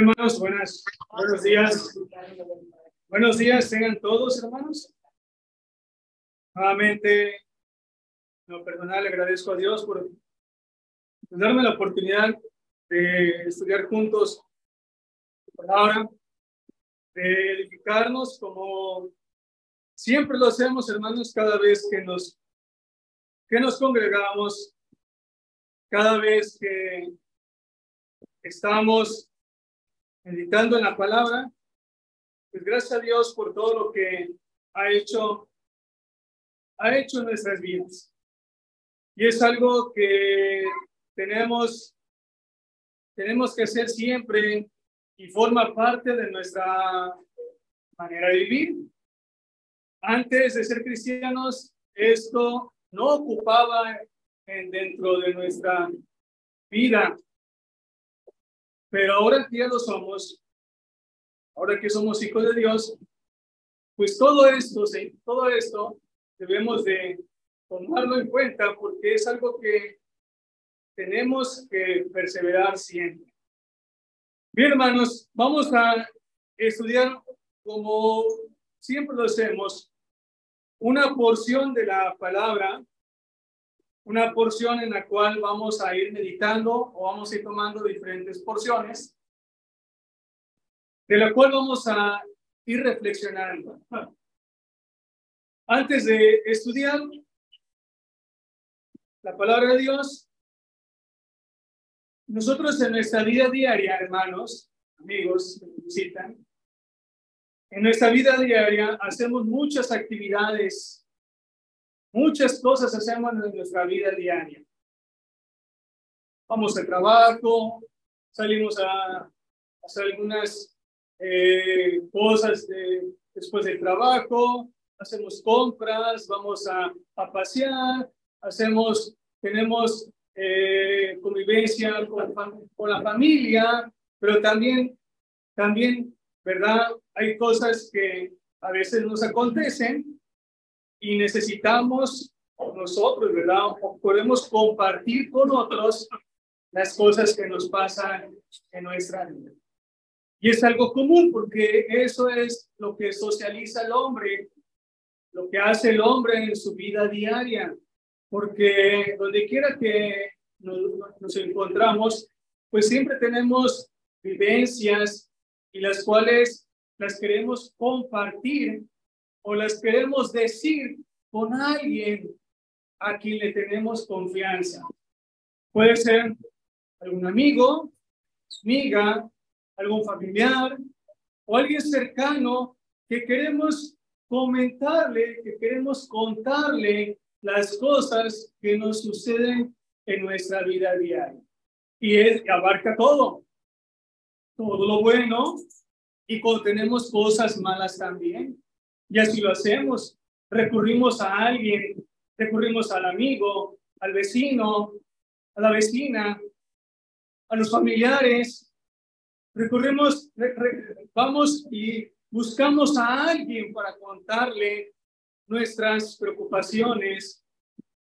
Hermanos, buenas, buenos días. Buenos días, tengan todos, hermanos. Nuevamente, no, perdonad, le agradezco a Dios por darme la oportunidad de estudiar juntos la palabra, de edificarnos como siempre lo hacemos, hermanos, cada vez que nos, que nos congregamos, cada vez que estamos meditando en la palabra, pues gracias a Dios por todo lo que ha hecho, ha hecho en nuestras vidas. Y es algo que tenemos, tenemos que hacer siempre y forma parte de nuestra manera de vivir. Antes de ser cristianos, esto no ocupaba en, dentro de nuestra vida. Pero ahora que ya lo somos, ahora que somos hijos de Dios, pues todo esto, todo esto debemos de tomarlo en cuenta porque es algo que tenemos que perseverar siempre. Bien, hermanos, vamos a estudiar como siempre lo hacemos, una porción de la palabra una porción en la cual vamos a ir meditando o vamos a ir tomando diferentes porciones, de la cual vamos a ir reflexionando. Antes de estudiar la palabra de Dios, nosotros en nuestra vida diaria, hermanos, amigos nos visitan, en nuestra vida diaria hacemos muchas actividades Muchas cosas hacemos en nuestra vida diaria. Vamos al trabajo, salimos a hacer algunas eh, cosas después del trabajo, hacemos compras, vamos a, pasear, hacemos, tenemos eh, convivencia con, con, la familia, pero también, también, ¿verdad? Hay cosas que a veces nos acontecen y necesitamos nosotros, ¿verdad? podemos compartir con otros las cosas que nos pasan en nuestra vida. Y es algo común porque eso es lo que socializa el hombre, lo que hace el hombre en su vida diaria, porque donde quiera que nos, nos encontramos, pues siempre tenemos vivencias y las cuales las queremos compartir o las queremos decir con alguien a quien le tenemos confianza. Puede ser algún amigo, amiga, algún familiar o alguien cercano que queremos comentarle, que queremos contarle las cosas que nos suceden en nuestra vida diaria. Y es, abarca todo, todo lo bueno y cuando tenemos cosas malas también. Y así lo hacemos. Recurrimos a alguien, recurrimos al amigo, al vecino, a la vecina, a los familiares. Recurrimos, vamos y buscamos a alguien para contarle nuestras preocupaciones,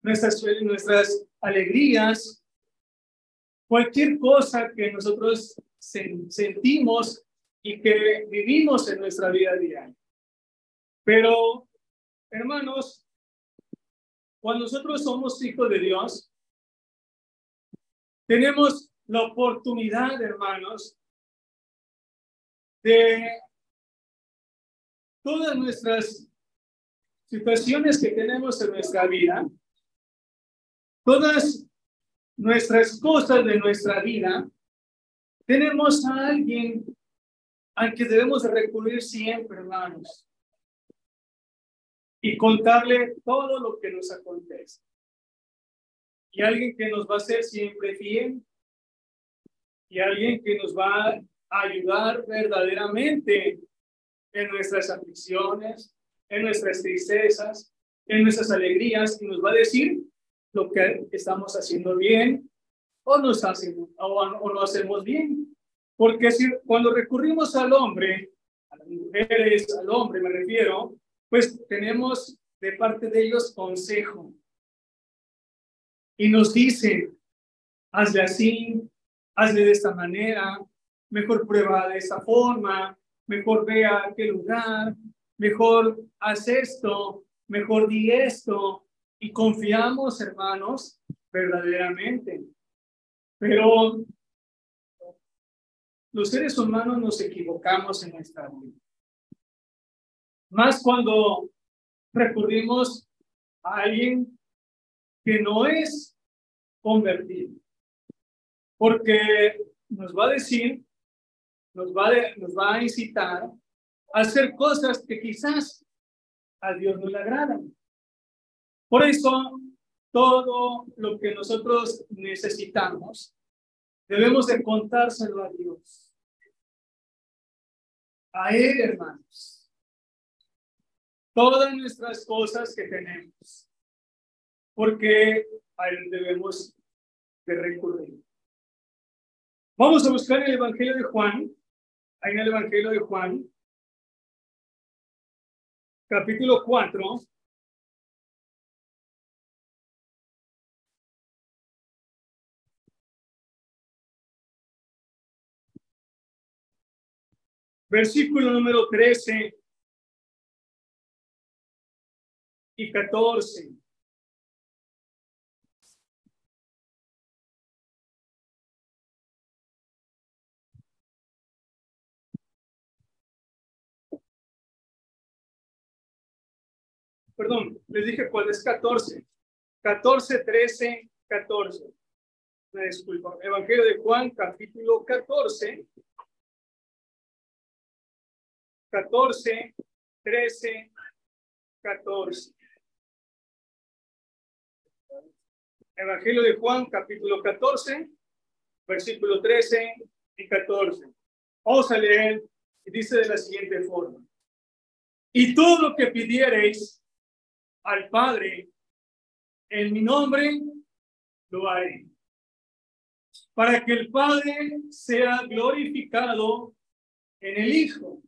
nuestras, nuestras alegrías, cualquier cosa que nosotros sentimos y que vivimos en nuestra vida diaria. Pero, hermanos, cuando nosotros somos hijos de Dios, tenemos la oportunidad, hermanos, de todas nuestras situaciones que tenemos en nuestra vida, todas nuestras cosas de nuestra vida, tenemos a alguien al que debemos recurrir siempre, hermanos y contarle todo lo que nos acontece. Y alguien que nos va a ser siempre fiel y alguien que nos va a ayudar verdaderamente en nuestras aflicciones, en nuestras tristezas, en nuestras alegrías y nos va a decir lo que estamos haciendo bien o, nos hacemos, o, o no hacemos bien. Porque si, cuando recurrimos al hombre, a las mujeres, al hombre me refiero, pues tenemos de parte de ellos consejo. Y nos dicen, hazle así, hazle de esta manera, mejor prueba de esta forma, mejor vea qué lugar, mejor haz esto, mejor di esto, y confiamos, hermanos, verdaderamente. Pero los seres humanos nos equivocamos en nuestra vida. Más cuando recurrimos a alguien que no es convertido. Porque nos va a decir, nos va, nos va a incitar a hacer cosas que quizás a Dios no le agradan. Por eso, todo lo que nosotros necesitamos, debemos de contárselo a Dios. A Él, hermanos. Todas nuestras cosas que tenemos. Porque a Él debemos de recurrir. Vamos a buscar el Evangelio de Juan. Ahí en el Evangelio de Juan, capítulo 4. Versículo número 13 y 14. Perdón, les dije cuál es 14. 14, 13, 14. Me disculpo. Evangelio de Juan, capítulo 14. 14, 13, 14. Evangelio de Juan, capítulo 14, versículo 13 y 14. Vamos a leer y dice de la siguiente forma. Y todo lo que pidiereis al Padre en mi nombre, lo haré. Para que el Padre sea glorificado en el Hijo.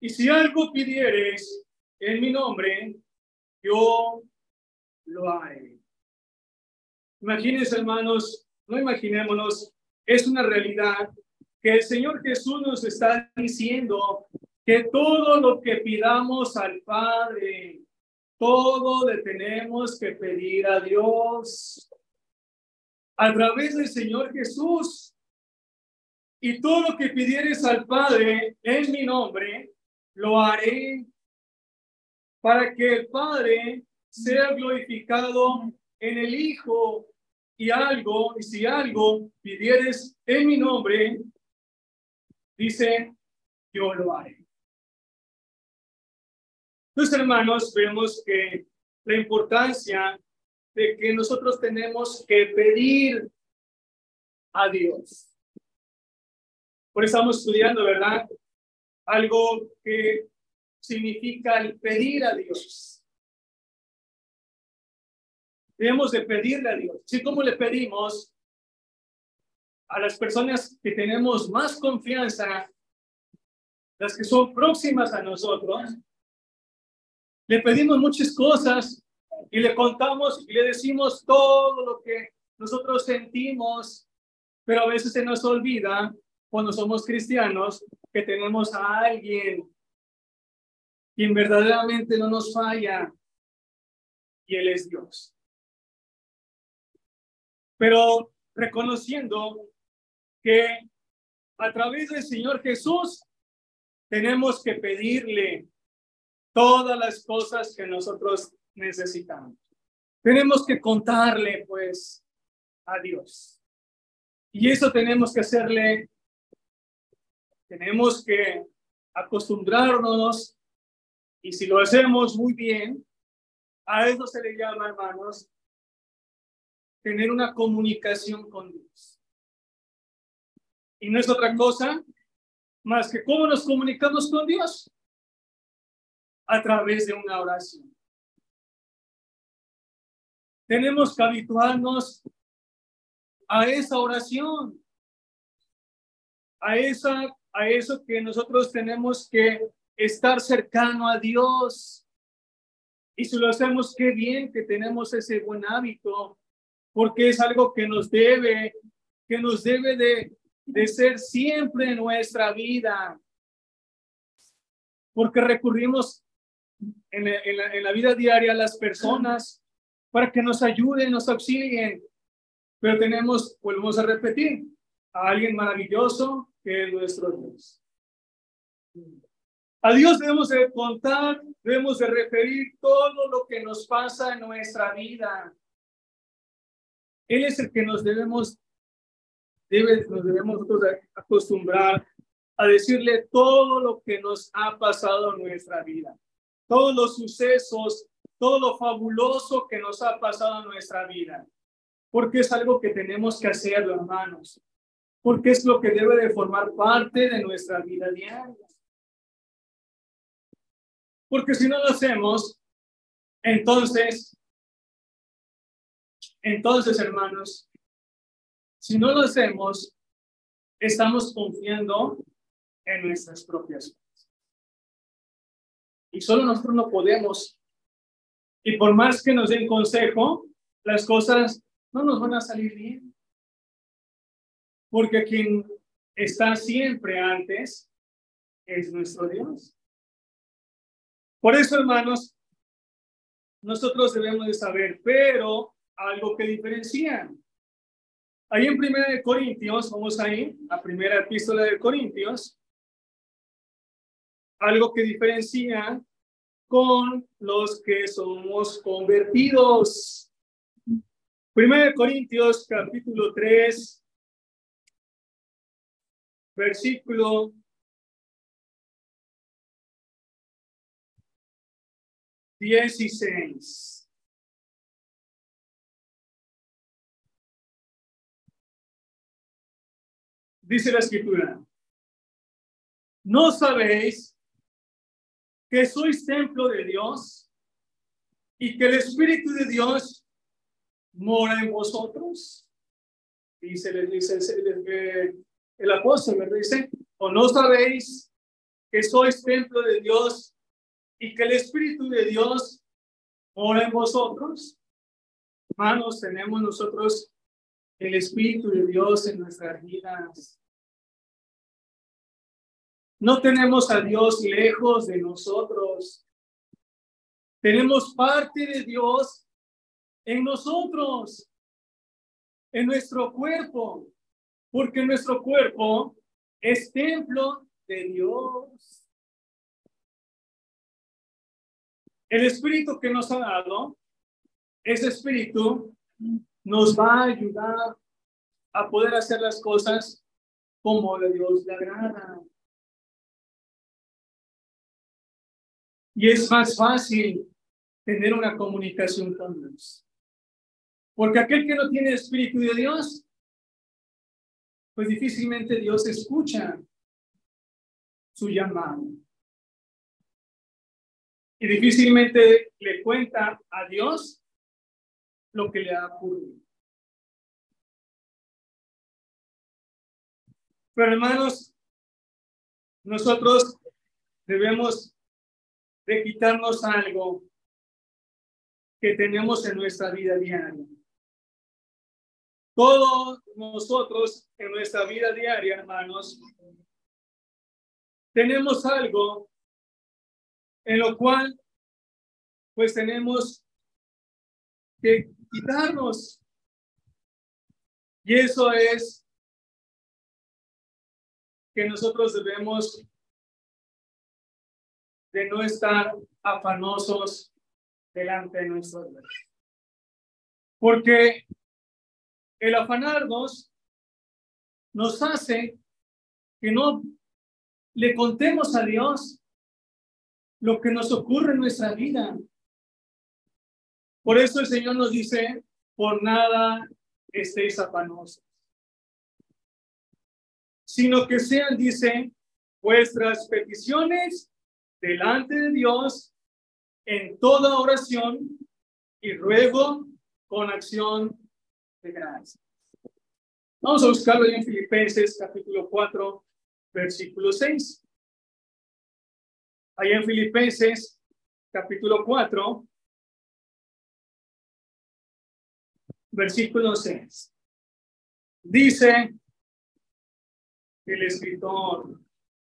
Y si algo pidieres en mi nombre, yo lo haré. Imagínense, hermanos, no imaginémonos, es una realidad que el Señor Jesús nos está diciendo que todo lo que pidamos al Padre, todo le tenemos que pedir a Dios a través del Señor Jesús. Y todo lo que pidieres al Padre en mi nombre, lo haré para que el Padre sea glorificado en el Hijo. Y algo, y si algo pidieres en mi nombre, dice, yo lo haré. Entonces, hermanos, vemos que la importancia de que nosotros tenemos que pedir a Dios. Por eso estamos estudiando, ¿verdad? Algo que significa el pedir a Dios. Debemos de pedirle a Dios. Si como le pedimos a las personas que tenemos más confianza, las que son próximas a nosotros, le pedimos muchas cosas y le contamos y le decimos todo lo que nosotros sentimos, pero a veces se nos olvida cuando somos cristianos que tenemos a alguien quien verdaderamente no nos falla y Él es Dios. Pero reconociendo que a través del Señor Jesús tenemos que pedirle todas las cosas que nosotros necesitamos. Tenemos que contarle, pues, a Dios. Y eso tenemos que hacerle, tenemos que acostumbrarnos, y si lo hacemos muy bien, a eso se le llama, hermanos, tener una comunicación con Dios. Y no es otra cosa más que cómo nos comunicamos con Dios a través de una oración. Tenemos que habituarnos a esa oración, a, esa, a eso que nosotros tenemos que estar cercano a Dios. Y si lo hacemos, qué bien que tenemos ese buen hábito, porque es algo que nos debe, que nos debe de, de ser siempre en nuestra vida. Porque recurrimos en, en, la, vida diaria a las personas para que nos ayuden, nos auxilien. Pero tenemos, volvemos a repetir, a alguien maravilloso que es nuestro Dios. A Dios debemos de contar, debemos de referir todo lo que nos pasa en nuestra vida. Él es el que nos debemos, debe, nos debemos acostumbrar a decirle todo lo que nos ha pasado en nuestra vida, todos los sucesos, todo lo fabuloso que nos ha pasado en nuestra vida, porque es algo que tenemos que hacer, hermanos, porque es lo que debe de formar parte de nuestra vida diaria. Porque si no lo hacemos, entonces, entonces, hermanos, si no lo hacemos, estamos confiando en nuestras propias vidas. Y solo nosotros no podemos. Y por más que nos den consejo, las cosas no nos van a salir bien. Porque quien está siempre antes es nuestro Dios. Por eso, hermanos, nosotros debemos de saber, pero algo que diferencia. Ahí en Primera de Corintios, vamos ahí, la primera epístola de Corintios, algo que diferencia con los que somos convertidos. Primera de Corintios, capítulo 3, versículo 16. Dice la escritura, ¿no sabéis que sois templo de Dios y que el Espíritu de Dios mora en vosotros? Y les dice el, apóstol, me dice, ¿o no sabéis que sois templo de Dios y que el Espíritu de Dios mora en vosotros. Hermanos, tenemos nosotros el Espíritu de Dios en nuestras vidas. No tenemos a Dios lejos de nosotros. Tenemos parte de Dios en nosotros, en nuestro cuerpo, porque nuestro cuerpo es templo de Dios. El espíritu que nos ha dado, ese espíritu nos va a ayudar a poder hacer las cosas como Dios le agrada. Y es más fácil tener una comunicación con Dios. Porque aquel que no tiene espíritu de Dios, pues difícilmente Dios escucha su llamado y difícilmente le cuenta a Dios lo que le ha ocurrido. Pero hermanos, nosotros debemos de quitarnos algo que tenemos en nuestra vida diaria. Todos nosotros en nuestra vida diaria, hermanos, tenemos algo en lo cual pues tenemos que quitarnos. Y eso es que nosotros debemos de no estar afanosos delante de nuestro Dios. Porque el afanarnos nos hace que no le contemos a Dios lo que nos ocurre en nuestra vida. Por eso el Señor nos dice, por nada estéis afanosos, sino que sean, dice, vuestras peticiones delante de Dios en toda oración y ruego con acción de gracias. Vamos a buscarlo en Filipenses capítulo 4, versículo 6. Ahí en Filipenses, capítulo 4, versículo 6. Dice, el escritor.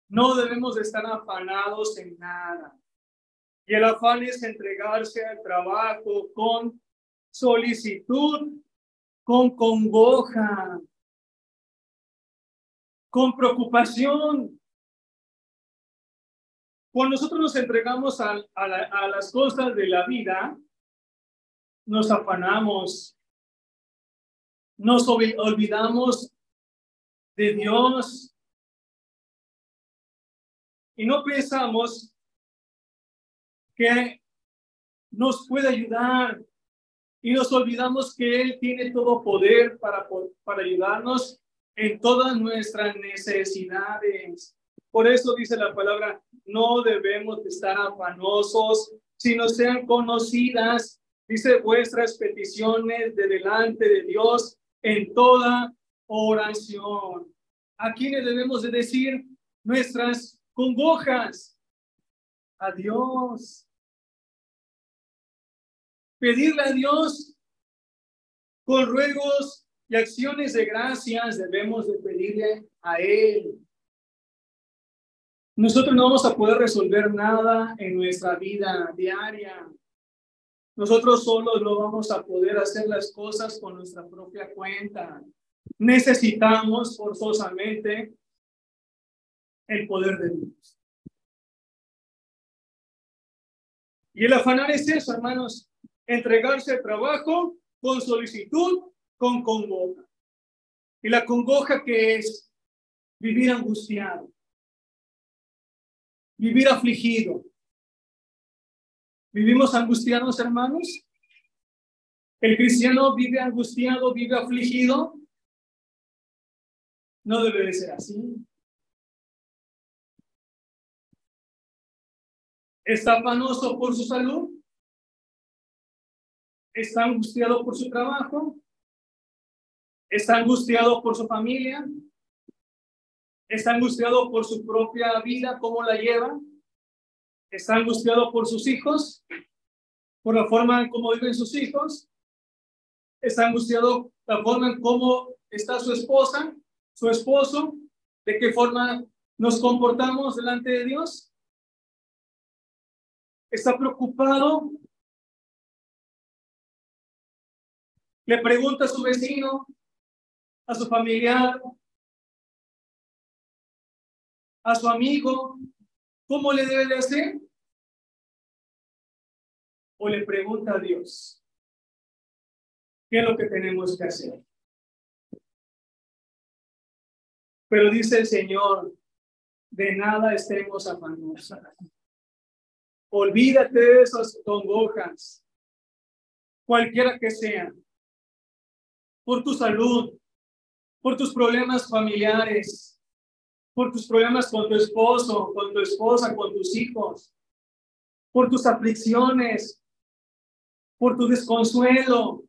No debemos de estar afanados en nada. Y el afán es entregarse al trabajo con solicitud, con congoja, con preocupación. Cuando nosotros nos entregamos a, a las cosas de la vida, nos afanamos, nos olvidamos de Dios. Y no pensamos que nos puede ayudar. Y nos olvidamos que Él tiene todo poder para, para ayudarnos en todas nuestras necesidades. Por eso dice la palabra, no debemos estar afanosos, sino sean conocidas, dice vuestras peticiones de delante de Dios en toda oración. ¿A quiénes debemos de decir nuestras congojas? A Dios pedirle a Dios con ruegos y acciones de gracias debemos de pedirle a Él. Nosotros no vamos a poder resolver nada en nuestra vida diaria. Nosotros solos no vamos a poder hacer las cosas con nuestra propia cuenta. Necesitamos forzosamente el poder de Dios. Y el afanar es eso, hermanos, entregarse al trabajo con solicitud, con congoja. Y la congoja que es vivir angustiado, vivir afligido. ¿Vivimos angustiados, hermanos? ¿El cristiano vive angustiado, vive afligido? No debe de ser así. ¿Está panoso por su salud? está angustiado por su trabajo, está angustiado por su familia, está angustiado por su propia vida, cómo la lleva, está angustiado por sus hijos, por la forma en cómo viven sus hijos, está angustiado la forma en cómo está su esposa, su esposo, de qué forma nos comportamos delante de Dios. Está preocupado Le pregunta a su vecino, a su familiar, a su amigo, ¿cómo le debe de hacer? O le pregunta a Dios, ¿qué es lo que tenemos que hacer? Pero dice el Señor, de nada estemos afanosos. Olvídate de esas congojas, cualquiera que sean por tu salud, por tus problemas familiares, por tus problemas con tu esposo, con tu esposa, con tus hijos, por tus aflicciones, por tu desconsuelo.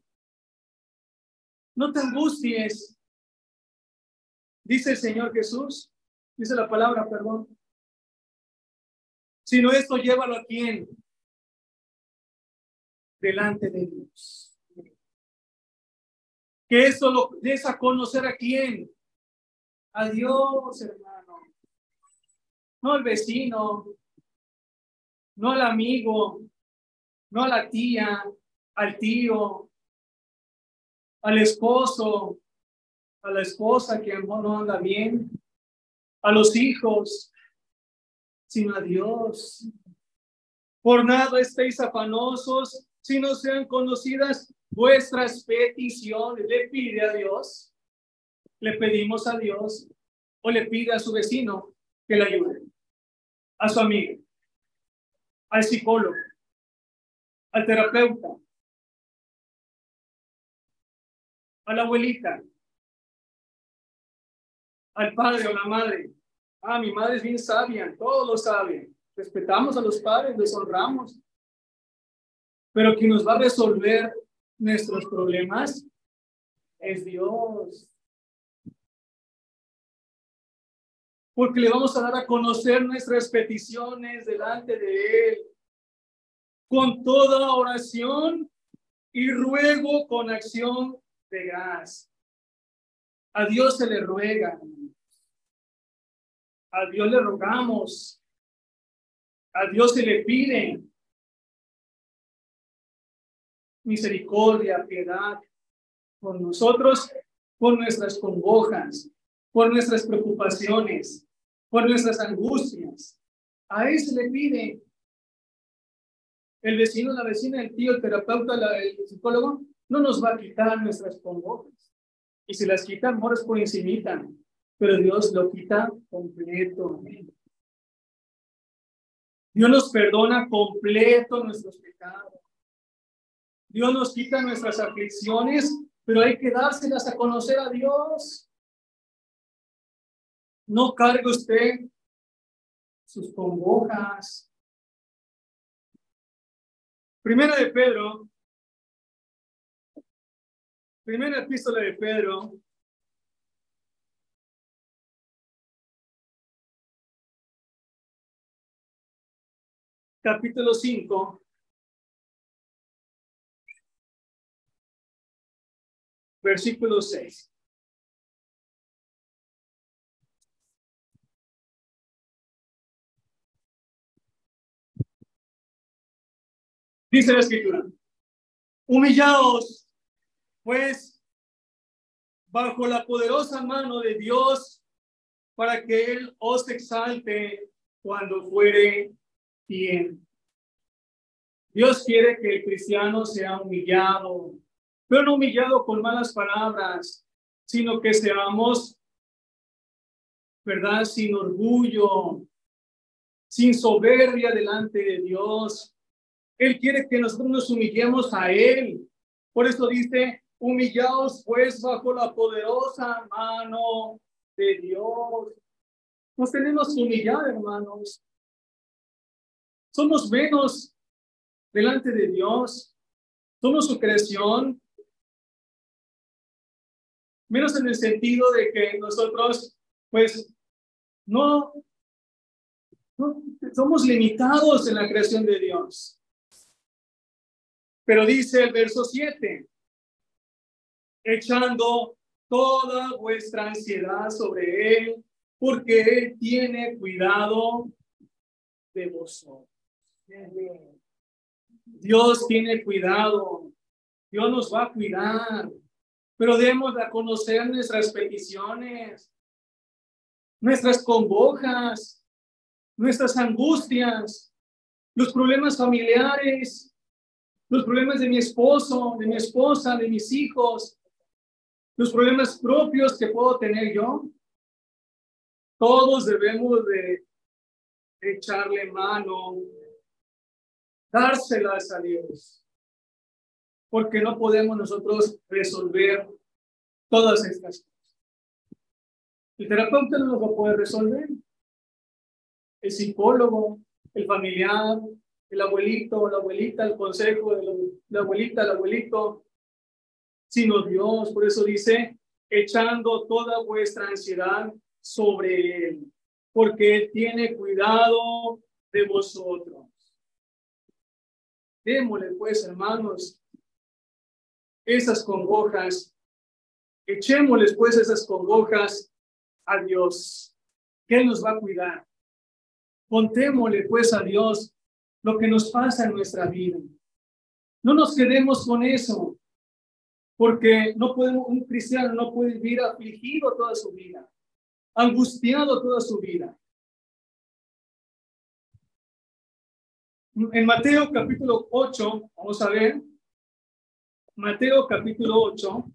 No te angusties, dice el Señor Jesús, dice la palabra, perdón. Sino esto llévalo a quién? Delante de Dios que eso lo des a conocer a quién. A Dios, hermano. No al vecino, no al amigo, no a la tía, al tío, al esposo, a la esposa que no anda bien, a los hijos, sino a Dios. Por nada estéis afanosos, si no sean conocidas vuestras peticiones, le pide a Dios, le pedimos a Dios o le pide a su vecino que le ayude, a su amigo, al psicólogo, al terapeuta, a la abuelita, al padre o la madre. Ah, mi madre es bien sabia, todos lo saben. Respetamos a los padres, les honramos. Pero quien nos va a resolver nuestros problemas es Dios. Porque le vamos a dar a conocer nuestras peticiones delante de Él. Con toda oración y ruego con acción de gracia. A Dios se le ruega. A Dios le rogamos. A Dios se le pide misericordia, piedad por nosotros, por nuestras congojas, por nuestras preocupaciones, por nuestras angustias. A Él se le pide. El vecino, la vecina, el tío, el terapeuta, el psicólogo, no nos va a quitar nuestras congojas. Y si las quitan, moras por encimita. Pero Dios lo quita completo. Dios nos perdona completo nuestros pecados. Dios nos quita nuestras aflicciones, pero hay que dárselas a conocer a Dios. No cargue usted sus congojas. Primera de Pedro, primera epístola de Pedro, capítulo 5, versículo 6. Dice la escritura, humillaos pues bajo la poderosa mano de Dios para que Él os exalte cuando fuere bien. Dios quiere que el cristiano sea humillado, pero no humillado con malas palabras, sino que seamos, ¿verdad? Sin orgullo, sin soberbia delante de Dios. Él quiere que nosotros nos humillemos a Él. Por eso dice, humillaos pues bajo la poderosa mano de Dios. Nos tenemos que humillar, hermanos. Somos menos delante de Dios. Somos su creación menos en el sentido de que nosotros, pues, no, no somos limitados en la creación de Dios. Pero dice el verso 7, echando toda vuestra ansiedad sobre Él, porque Él tiene cuidado de vosotros. Dios tiene cuidado. Dios nos va a cuidar pero debemos de conocer nuestras peticiones, nuestras congojas, nuestras angustias, los problemas familiares, los problemas de mi esposo, de mi esposa, de mis hijos, los problemas propios que puedo tener yo. Todos debemos de echarle mano, dárselas a Dios porque no podemos nosotros resolver todas estas cosas. El terapeuta no lo poder resolver. El psicólogo, el familiar, el abuelito, la abuelita, el consejo de la abuelita, el abuelito, sino Dios. Por eso dice, echando toda vuestra ansiedad sobre Él, porque Él tiene cuidado de vosotros. Démosle pues, hermanos, esas congojas, echémosles pues esas congojas a Dios, que Él nos va a cuidar. Contémosle pues a Dios lo que nos pasa en nuestra vida. No nos quedemos con eso, porque no podemos, un cristiano no puede vivir afligido toda su vida, angustiado toda su vida. En Mateo capítulo 8, vamos a ver, Mateo capítulo 8.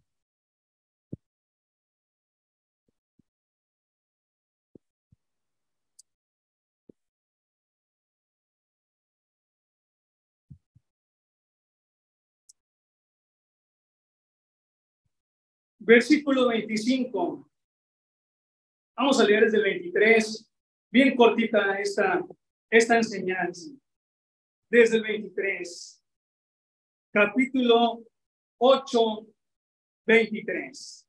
Versículo 25. Vamos a leer desde el 23. Bien cortita esta, esta enseñanza. Desde el 23. Capítulo 8:23.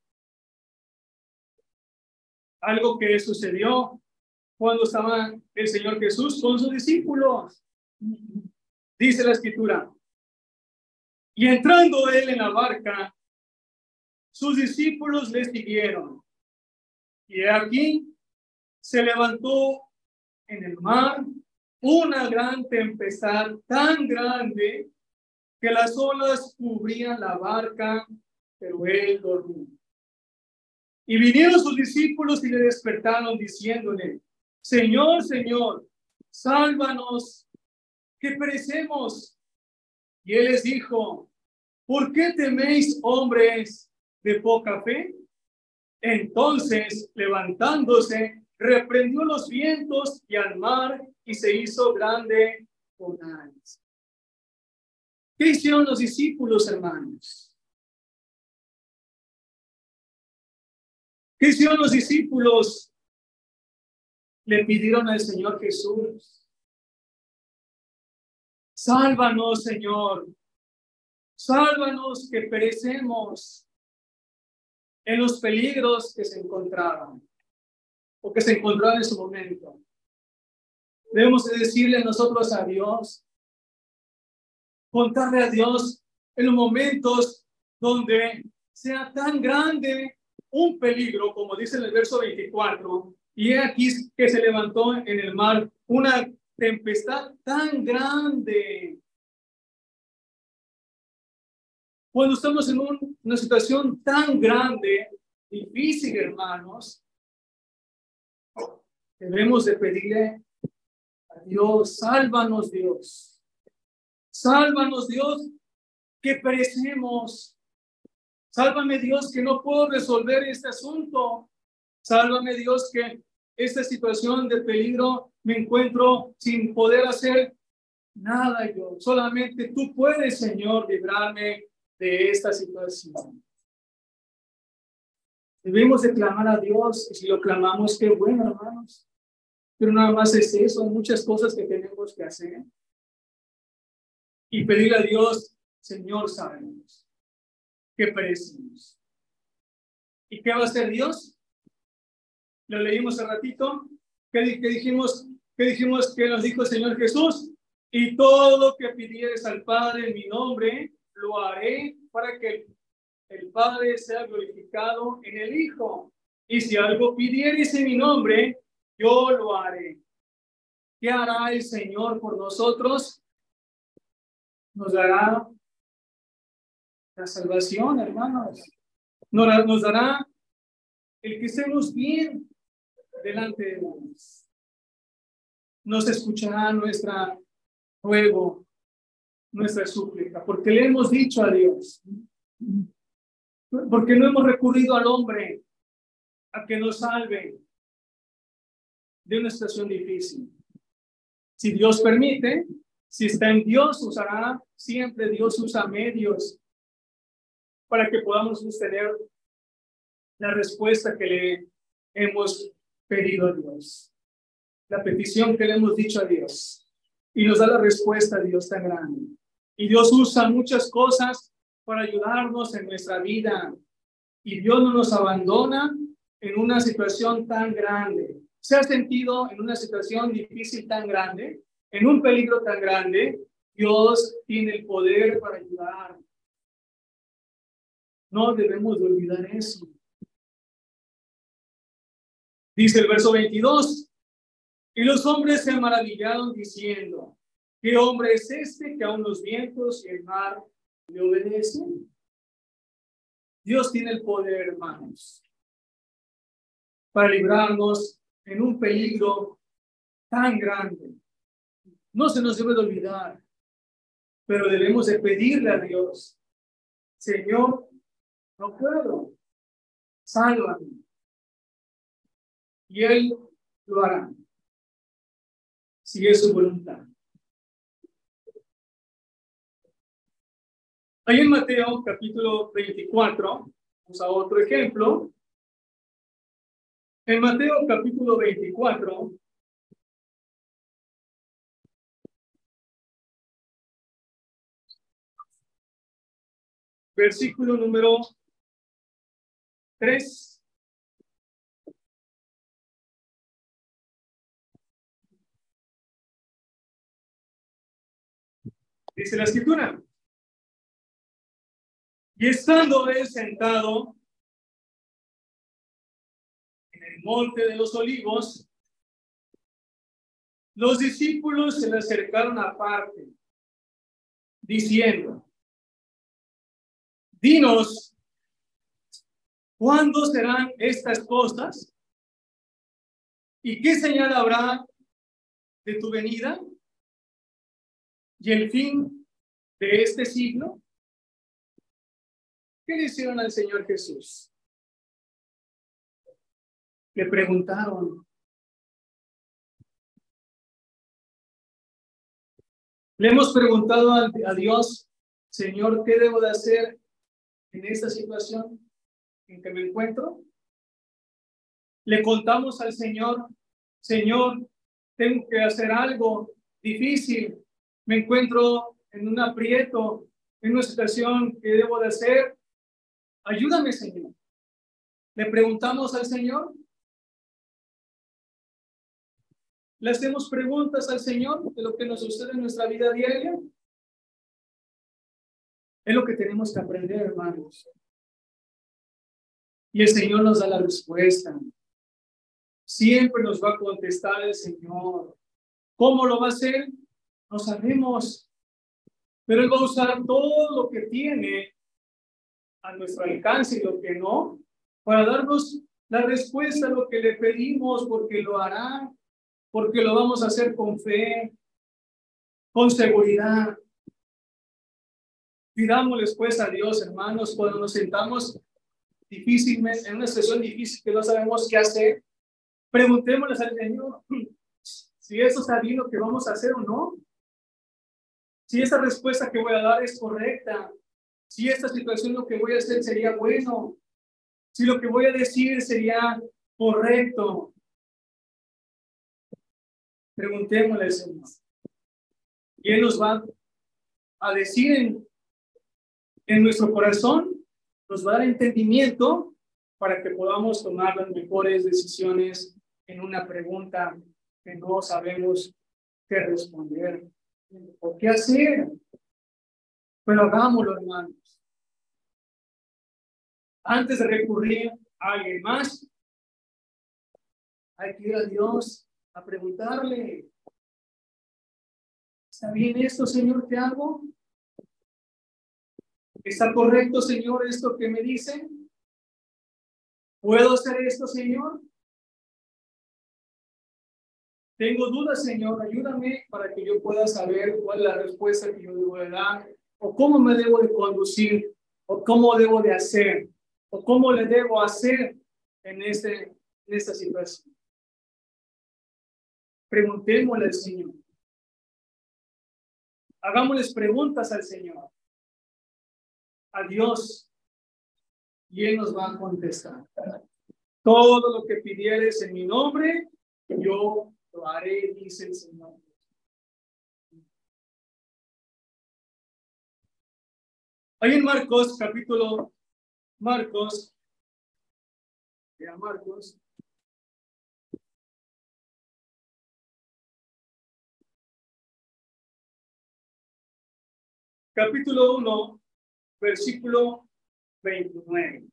Algo que sucedió cuando estaba el Señor Jesús con sus discípulos. Dice la escritura. Y entrando él en la barca, sus discípulos le siguieron. Y aquí se levantó en el mar una gran tempestad tan grande que las olas cubrían la barca, pero él dormía. Y vinieron sus discípulos y le despertaron diciéndole, Señor, Señor, sálvanos, que perecemos. Y él les dijo, ¿por qué teméis, hombres de poca fe? Entonces, levantándose, reprendió los vientos y al mar y se hizo grande bonanza. ¿Qué hicieron los discípulos, hermanos? ¿Qué hicieron los discípulos? Le pidieron al Señor Jesús. Sálvanos, Señor. Sálvanos que perecemos en los peligros que se encontraban o que se encontraban en su momento. Debemos decirle nosotros a Dios, contarle a Dios en los momentos donde sea tan grande un peligro, como dice en el verso 24, y aquí que se levantó en el mar una tempestad tan grande. Cuando estamos en una situación tan grande, difícil, hermanos, debemos de pedirle a Dios, sálvanos Dios, sálvanos Dios, que perecemos. Sálvame Dios, que no puedo resolver este asunto. Sálvame Dios, que esta situación de peligro me encuentro sin poder hacer nada yo. Solamente tú puedes, Señor, librarme de esta situación. Debemos de clamar a Dios y si lo clamamos, qué bueno, hermanos. Pero nada más es eso, muchas cosas que tenemos que hacer. Y pedir a Dios, Señor, sabemos que perecemos. ¿Y qué va a hacer Dios? Lo leímos hace ratito. ¿Qué, dijimos? ¿Qué dijimos que nos dijo el Señor Jesús? Y todo lo que pidieres al Padre en mi nombre, lo haré para que el Padre sea glorificado en el Hijo. Y si algo pidieres en mi nombre, yo lo haré. ¿Qué hará el Señor por nosotros? Nos dará la salvación, hermanos. Nos, nos dará el que estemos bien delante de Dios. Nos escuchará nuestra ruego, nuestra súplica, porque le hemos dicho a Dios, porque no hemos recurrido al hombre a que nos salve de una situación difícil. Si Dios permite, si está en Dios, usará siempre, Dios usa medios para que podamos sostener la respuesta que le hemos pedido a Dios, la petición que le hemos dicho a Dios. Y nos da la respuesta a Dios tan grande. Y Dios usa muchas cosas para ayudarnos en nuestra vida. Y Dios no nos abandona en una situación tan grande. ¿Se ha sentido en una situación difícil tan grande, en un peligro tan grande? Dios tiene el poder para ayudar. No debemos de olvidar eso. Dice el verso 22, y los hombres se maravillaron diciendo, ¿qué hombre es este que aun los vientos y el mar le obedecen? Dios tiene el poder, hermanos, para librarnos en un peligro tan grande. No se nos debe de olvidar, pero debemos de pedirle a Dios, Señor, no puedo, sálvame. Y Él lo hará, si es su voluntad. Ahí en Mateo capítulo 24, vamos a otro ejemplo. En Mateo capítulo 24, versículo número 3. Dice la escritura. Y estando él sentado en el monte de los olivos, Los discípulos se le acercaron aparte, diciendo, dinos, ¿cuándo serán estas cosas? ¿Y qué señal habrá de tu venida? ¿Y el fin de este siglo? ¿Qué le hicieron al Señor Jesús? Le preguntaron. Le hemos preguntado a, Dios, Señor, ¿qué debo de hacer en esta situación en que me encuentro? Le contamos al Señor, Señor, tengo que hacer algo difícil, me encuentro en un aprieto, en una situación que debo de hacer. Ayúdame, Señor. Le preguntamos al Señor. Le hacemos preguntas al Señor de lo que nos sucede en nuestra vida diaria. Es lo que tenemos que aprender, hermanos. Y el Señor nos da la respuesta. Siempre nos va a contestar el Señor. ¿Cómo lo va a hacer? No sabemos. Pero Él va a usar todo lo que tiene a nuestro alcance y lo que no, para darnos la respuesta a lo que le pedimos, porque lo hará, porque lo vamos a hacer con fe, con seguridad. Pidámosles pues a Dios, hermanos, cuando nos sentamos difícilmente, en una situación difícil que no sabemos qué hacer, preguntémosles al Señor si eso está bien lo que vamos a hacer o no. Si esa respuesta que voy a dar es correcta, si esta situación lo que voy a hacer sería bueno, si lo que voy a decir sería correcto. Preguntémosle, Señor. Y Él nos va a decir en, en nuestro corazón, nos va a dar entendimiento para que podamos tomar las mejores decisiones en una pregunta que no sabemos qué responder o qué hacer. Pero hagámoslo, hermanos. Antes de recurrir a alguien más, hay que ir a Dios a preguntarle, ¿está bien esto, Señor, que hago? ¿Está correcto, Señor, esto que me dicen? ¿Puedo hacer esto, Señor? Tengo dudas, Señor, ayúdame para que yo pueda saber cuál es la respuesta que yo debo de dar, o cómo me debo de conducir, o cómo debo de hacer, o cómo le debo hacer en, este, en esta situación. Preguntémosle al Señor. Hagámosles preguntas al Señor, a Dios, y Él nos va a contestar. Todo lo que pidieres en mi nombre, yo lo haré, dice el Señor. Hay en Marcos, capítulo Marcos, ya Marcos, capítulo 1, versículo 29.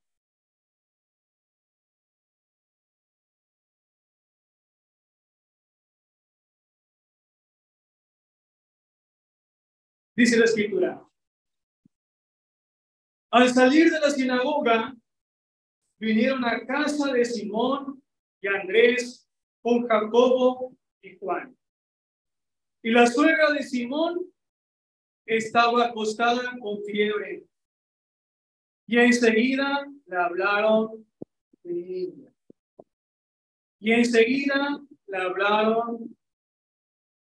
Dice la escritura. Al salir de la sinagoga, vinieron a casa de Simón y Andrés con Jacobo y Juan. Y la suegra de Simón estaba acostada con fiebre. Y enseguida le hablaron de ella. Y enseguida le hablaron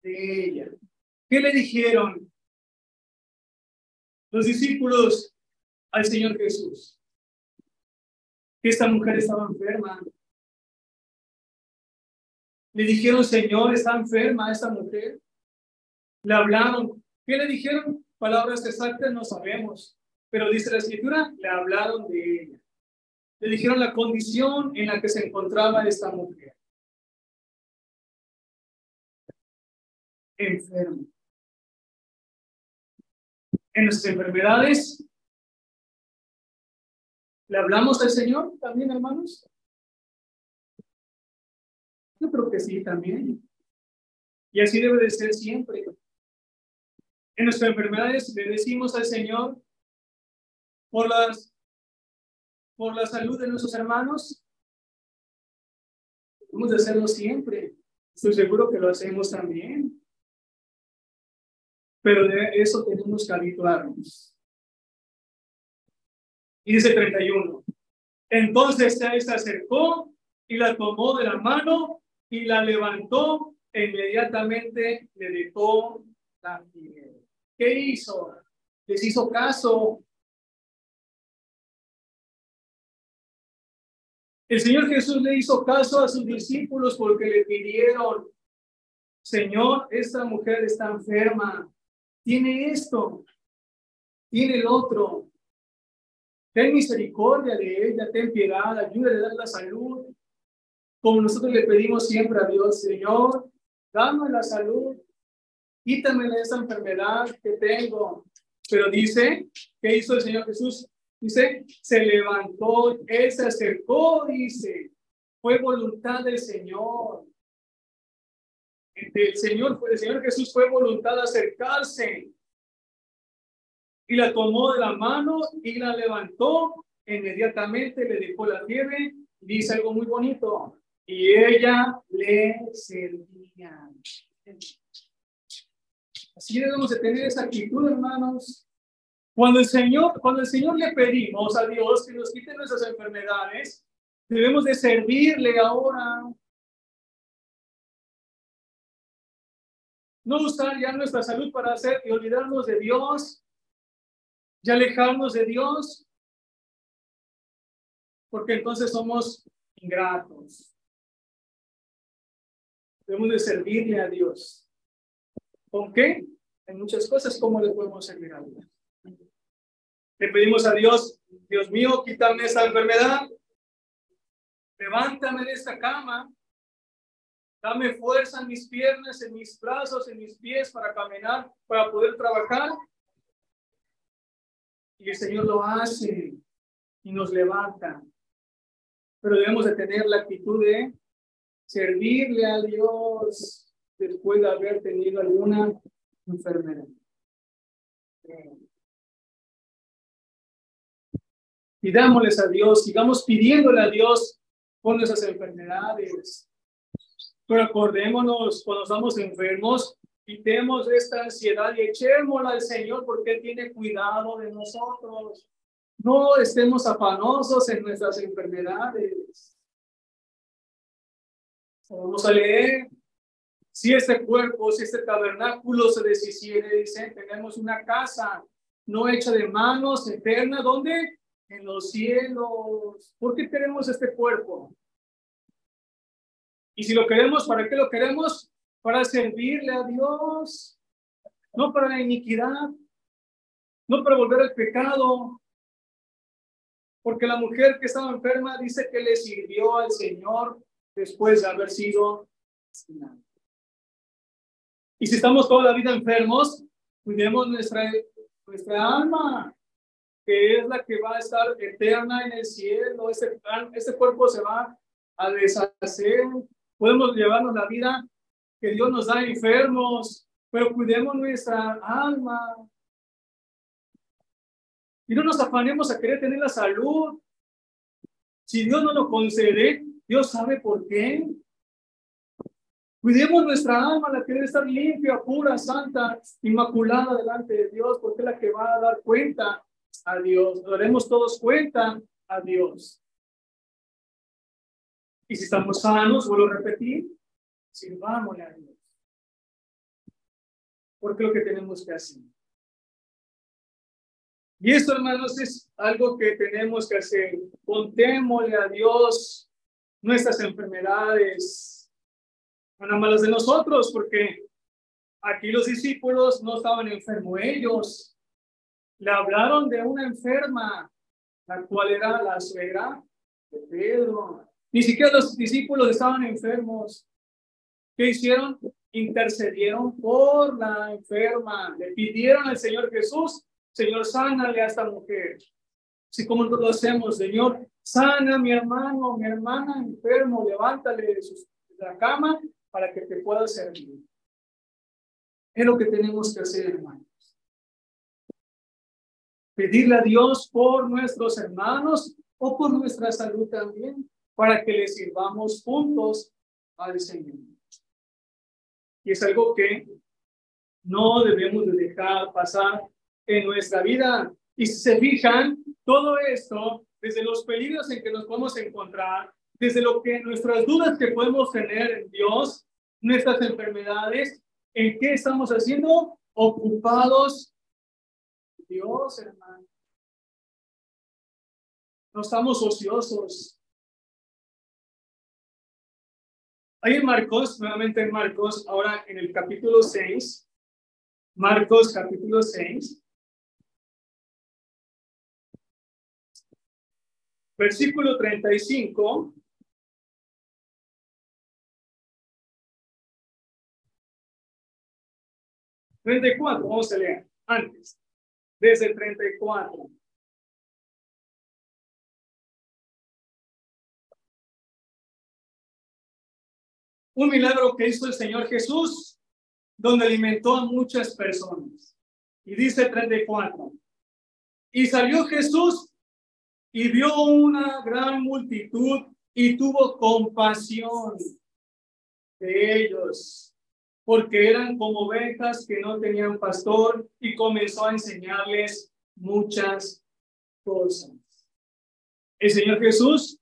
de ella. ¿Qué le dijeron? Los discípulos al Señor Jesús. Que esta mujer estaba enferma. Le dijeron, Señor, está enferma esta mujer. Le hablaron. ¿Qué le dijeron? Palabras exactas no sabemos. Pero dice la escritura, le hablaron de ella. Le dijeron la condición en la que se encontraba esta mujer. Enferma. En nuestras enfermedades ¿Le hablamos al Señor también, hermanos? Yo creo que sí, también. Y así debe de ser siempre. En nuestras enfermedades le decimos al Señor por las por la salud de nuestros hermanos. Debemos de hacerlo siempre. Estoy seguro que lo hacemos también. Pero de eso tenemos que habituarnos. Y dice 31. Entonces se acercó y la tomó de la mano y la levantó e inmediatamente le dejó la. ¿Qué hizo? Les hizo caso. El Señor Jesús le hizo caso a sus discípulos porque le pidieron, Señor, esta mujer está enferma, tiene esto, tiene el otro. Ten misericordia de ella, ten piedad, ayúdale a dar la salud. Como nosotros le pedimos siempre a Dios, Señor, dame la salud, quítame de esa enfermedad que tengo. Pero dice, ¿qué hizo el Señor Jesús? Dice, se levantó, él se acercó, dice, fue voluntad del Señor. El Señor, el Señor Jesús fue voluntad de acercarse y la tomó de la mano y la levantó. Inmediatamente le dejó la fiebre. Dice algo muy bonito. Y ella le servía. Así debemos de tener esa actitud, hermanos. Cuando el Señor, cuando el Señor le pedimos a Dios que nos quite nuestras enfermedades, debemos de servirle ahora. No usar ya nuestra salud para hacer y olvidarnos de Dios y alejarnos de Dios, porque entonces somos ingratos. Debemos de servirle a Dios. ¿Con qué? En muchas cosas, ¿cómo le podemos servir a Dios? Le pedimos a Dios, Dios mío, quítame esta enfermedad, levántame de esta cama, dame fuerza en mis piernas, en mis brazos, en mis pies para caminar, para poder trabajar. Y el Señor lo hace y nos levanta. Pero debemos de tener la actitud de servirle a Dios después de haber tenido alguna enfermedad. Pidámosles a Dios, sigamos pidiéndole a Dios por nuestras enfermedades. Pero acordémonos cuando estamos enfermos, quitemos esta ansiedad y echémosla al Señor porque tiene cuidado de nosotros. No estemos afanosos en nuestras enfermedades. Vamos a leer. Si este cuerpo, si este tabernáculo se deshiciere, dice, tenemos una casa no hecha de manos, eterna, ¿dónde? En los cielos. ¿Por qué queremos este cuerpo? Y si lo queremos, ¿para qué lo queremos? Para servirle a Dios, no para la iniquidad, no para volver al pecado. Porque la mujer que estaba enferma dice que le sirvió al Señor después de haber sido Y si estamos toda la vida enfermos, cuidemos nuestra, nuestra alma, que es la que va a estar eterna en el cielo. Este, este cuerpo se va a deshacer. Podemos llevarnos la vida que Dios nos da enfermos, pero cuidemos nuestra alma. Y no nos afanemos a querer tener la salud. Si Dios no lo concede, Dios sabe por qué. Cuidemos nuestra alma, la que debe estar limpia, pura, santa, inmaculada delante de Dios, porque es la que va a dar cuenta a Dios. Daremos todos cuenta a Dios. Y si estamos sanos, vuelvo a repetir, sirvámosle a Dios. Porque lo que tenemos que hacer. Y esto, hermanos, es algo que tenemos que hacer. Contémosle a Dios nuestras enfermedades, no nada más de nosotros, porque aquí los discípulos no estaban enfermos ellos. Le hablaron de una enferma, la cual era la suegra de Pedro. Ni siquiera los discípulos estaban enfermos. ¿Qué hicieron? Intercedieron por la enferma. Le pidieron al Señor Jesús, Señor, sánale a esta mujer. Así como nosotros lo hacemos, Señor, sana mi hermano, mi hermana enfermo, levántale de, su, de la cama para que te pueda servir. Es lo que tenemos que hacer, hermanos. Pedirle a Dios por nuestros hermanos o por nuestra salud también, para que le sirvamos juntos al Señor. Y es algo que no debemos de dejar pasar en nuestra vida. Y si se fijan, todo esto, desde los peligros en que nos podemos encontrar, desde lo que nuestras dudas que podemos tener en Dios, nuestras enfermedades, ¿en qué estamos haciendo? Ocupados. Dios, hermano. No estamos ociosos. Ahí en Marcos, nuevamente en Marcos, ahora en el capítulo 6, Marcos capítulo 6, versículo 35. Treinta y cuatro, vamos a leer antes, desde treinta y cuatro. Un milagro que hizo el Señor Jesús, donde alimentó a muchas personas. Y dice 34. Y salió Jesús y vio una gran multitud y tuvo compasión de ellos, porque eran como ovejas que no tenían pastor y comenzó a enseñarles muchas cosas. El Señor Jesús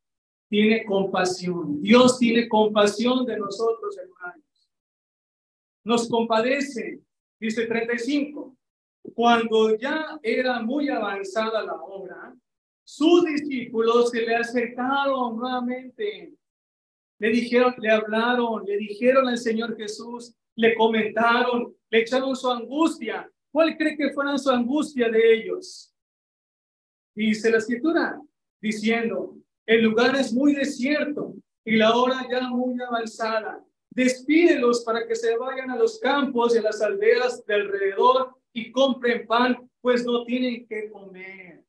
tiene compasión. Dios tiene compasión de nosotros, hermanos. Nos compadece, dice 35. Cuando ya era muy avanzada la obra, sus discípulos se le acercaron nuevamente. Le dijeron, le hablaron, le dijeron al Señor Jesús, le comentaron, le echaron su angustia. ¿Cuál cree que fuera su angustia de ellos? Dice la escritura, diciendo, el lugar es muy desierto y la hora ya muy avanzada. Despídelos para que se vayan a los campos y a las aldeas de alrededor y compren pan, pues no tienen que comer.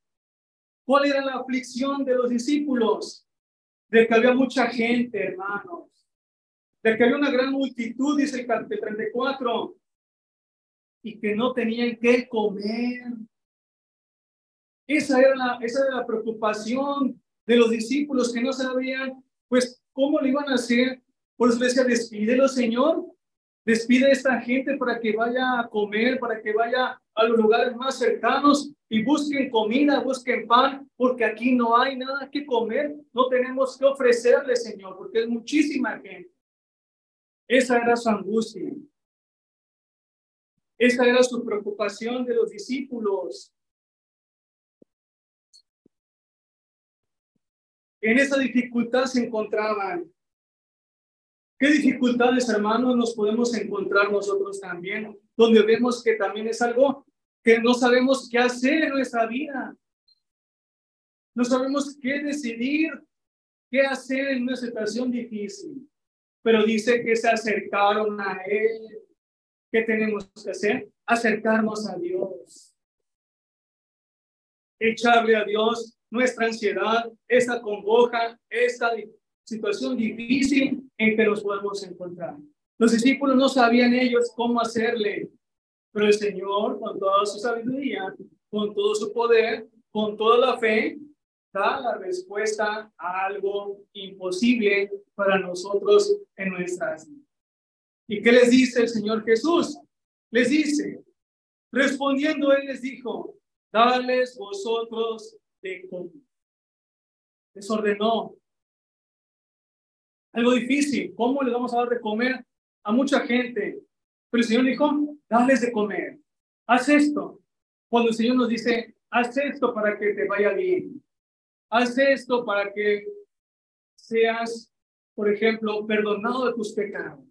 ¿Cuál era la aflicción de los discípulos? De que había mucha gente, hermanos. De que había una gran multitud, dice el capítulo 34, y que no tenían que comer. Esa era la, esa era la preocupación de los discípulos que no sabían, pues, cómo lo iban a hacer. Por eso decía, despídelo, Señor. Despide a esta gente para que vaya a comer, para que vaya a los lugares más cercanos y busquen comida, busquen pan, porque aquí no hay nada que comer. No tenemos que ofrecerle, Señor, porque es muchísima gente. Esa era su angustia. Esa era su preocupación de los discípulos. En esa dificultad se encontraban. ¿Qué dificultades, hermanos, nos podemos encontrar nosotros también? Donde vemos que también es algo que no sabemos qué hacer en nuestra vida. No sabemos qué decidir, qué hacer en una situación difícil. Pero dice que se acercaron a Él. ¿Qué tenemos que hacer? Acercarnos a Dios. Echarle a Dios nuestra ansiedad, esa congoja, esa situación difícil en que nos podemos encontrar. Los discípulos no sabían ellos cómo hacerle, pero el Señor, con toda su sabiduría, con todo su poder, con toda la fe, da la respuesta a algo imposible para nosotros en nuestras vidas. ¿Y qué les dice el Señor Jesús? Les dice, respondiendo Él les dijo, dales vosotros de comer. Les ordenó. Algo difícil. ¿Cómo le vamos a dar de comer a mucha gente? Pero el Señor dijo, dales de comer. Haz esto. Cuando el Señor nos dice, haz esto para que te vaya bien. Haz esto para que seas, por ejemplo, perdonado de tus pecados.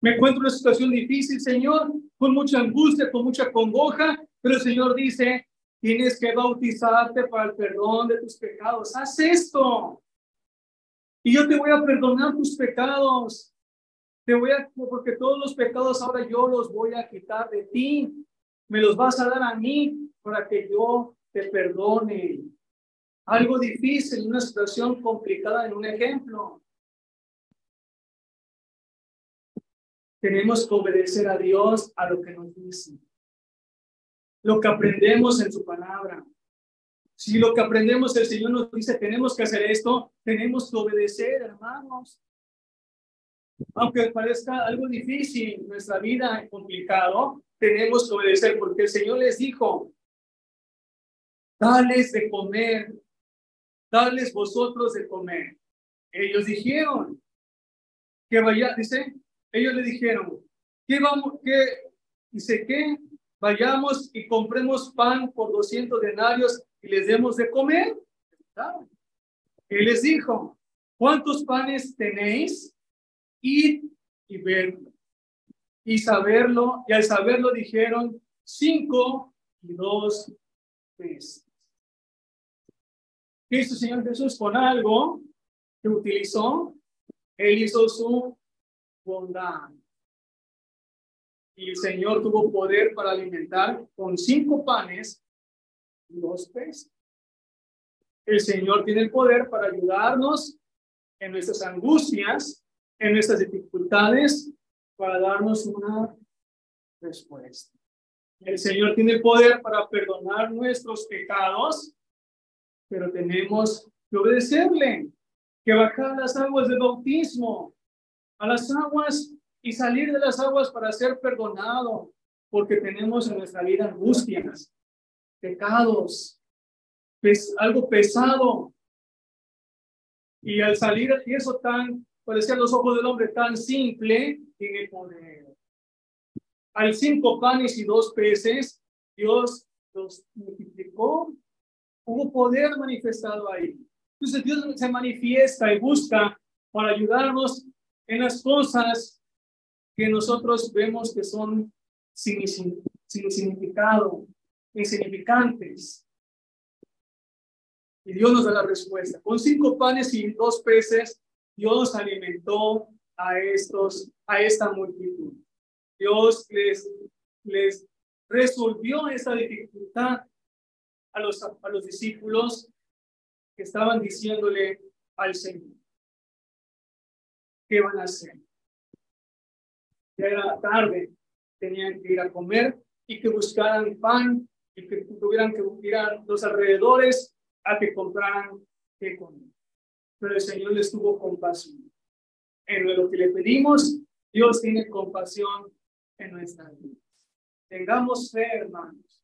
Me encuentro en una situación difícil, Señor, con mucha angustia, con mucha congoja, pero el Señor dice, Tienes que bautizarte para el perdón de tus pecados. Haz esto. Y yo te voy a perdonar tus pecados. Te voy a, porque todos los pecados ahora yo los voy a quitar de ti. Me los vas a dar a mí para que yo te perdone. Algo difícil, una situación complicada en un ejemplo. tenemos que obedecer a Dios a lo que nos dice. Lo que aprendemos en su palabra. Si lo que aprendemos el Señor nos dice, tenemos que hacer esto, tenemos que obedecer, hermanos. Aunque parezca algo difícil, nuestra vida complicado, tenemos que obedecer porque el Señor les dijo, dales de comer, dales vosotros de comer. Ellos dijeron que vaya, dice, ellos le dijeron, ¿qué vamos, qué, dice que vayamos y compremos pan por 200 denarios y les demos de comer? Él les dijo, ¿cuántos panes tenéis? Id y verlo. Y saberlo, y al saberlo dijeron, cinco y dos peces. ¿Qué hizo el Señor Jesús con algo que utilizó? Él hizo su bondad. Y el Señor tuvo poder para alimentar con cinco panes y dos peces. El Señor tiene el poder para ayudarnos en nuestras angustias, en nuestras dificultades, para darnos una respuesta. El Señor tiene el poder para perdonar nuestros pecados, pero tenemos que obedecerle, que bajar las aguas del bautismo, a las aguas y salir de las aguas para ser perdonado, porque tenemos en nuestra vida angustias, pecados, es algo pesado. Y al salir, y eso tan, parecía los ojos del hombre, tan simple, tiene poder. Al cinco panes y dos peces, Dios los multiplicó. Hubo poder manifestado ahí. Entonces Dios se manifiesta y busca para ayudarnos en las cosas que nosotros vemos que son sin, sin, significado, insignificantes. Y Dios nos da la respuesta. Con cinco panes y dos peces, Dios alimentó a, estos, a esta multitud. Dios les, les resolvió esa dificultad a los, a los discípulos que estaban diciéndole al Señor. ¿qué van a hacer? Ya era tarde, tenían que ir a comer y que buscaran pan y que tuvieran que ir a los alrededores a que compraran qué comer. Pero el Señor les tuvo compasión. En lo que le pedimos, Dios tiene compasión en nuestra vida. Tengamos fe, hermanos.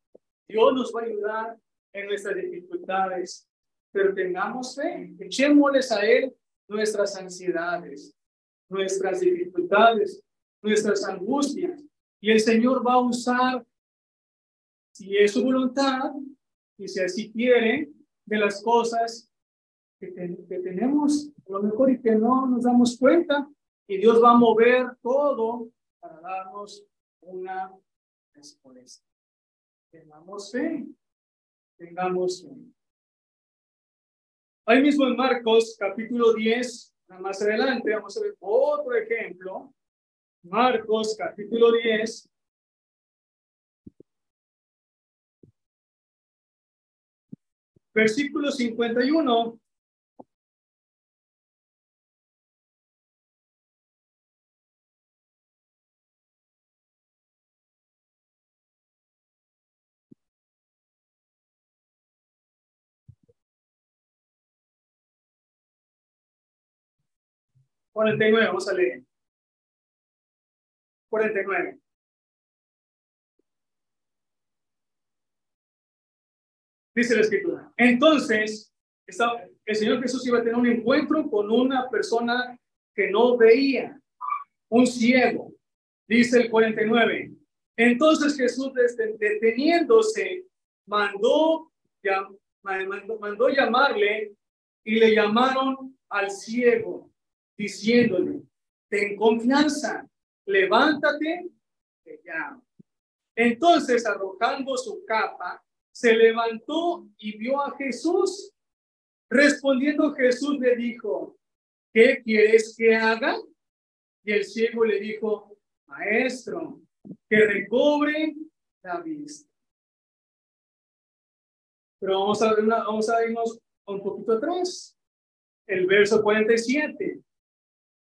Dios nos va a ayudar en nuestras dificultades, pero tengamos fe. Echémosles a Él nuestras ansiedades, nuestras dificultades, nuestras angustias. Y el Señor va a usar, si es su voluntad, y si así quiere, de las cosas que, tenemos, a lo mejor y que no nos damos cuenta, y Dios va a mover todo para darnos una respuesta. Tengamos fe, tengamos fe. Ahí mismo en Marcos capítulo 10, más adelante vamos a ver otro ejemplo. Marcos capítulo 10. Versículo 51. nueve, vamos a leer. 49. Dice la escritura. Entonces, el Señor Jesús iba a tener un encuentro con una persona que no veía, un ciego. Dice el 49. Entonces Jesús, deteniéndose, mandó, mandó, mandó llamarle y le llamaron al ciego diciéndole, ten confianza, levántate. Entonces, arrojando su capa, se levantó y vio a Jesús. Respondiendo Jesús le dijo, ¿qué quieres que haga? Y el ciego le dijo, maestro, que recobre la vista. Pero vamos a, ver vamos a irnos un poquito atrás. El verso 47.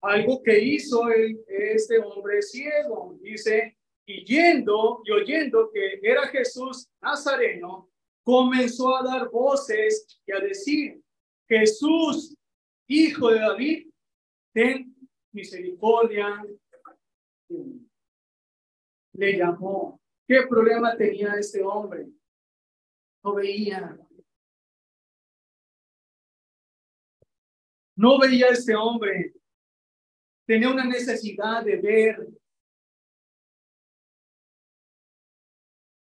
Algo que hizo este hombre ciego. Dice, y yendo y oyendo que era Jesús Nazareno, comenzó a dar voces y a decir, Jesús, hijo de David, ten misericordia. Le llamó. ¿Qué problema tenía este hombre? No veía. No veía este hombre. Tenía una necesidad de ver.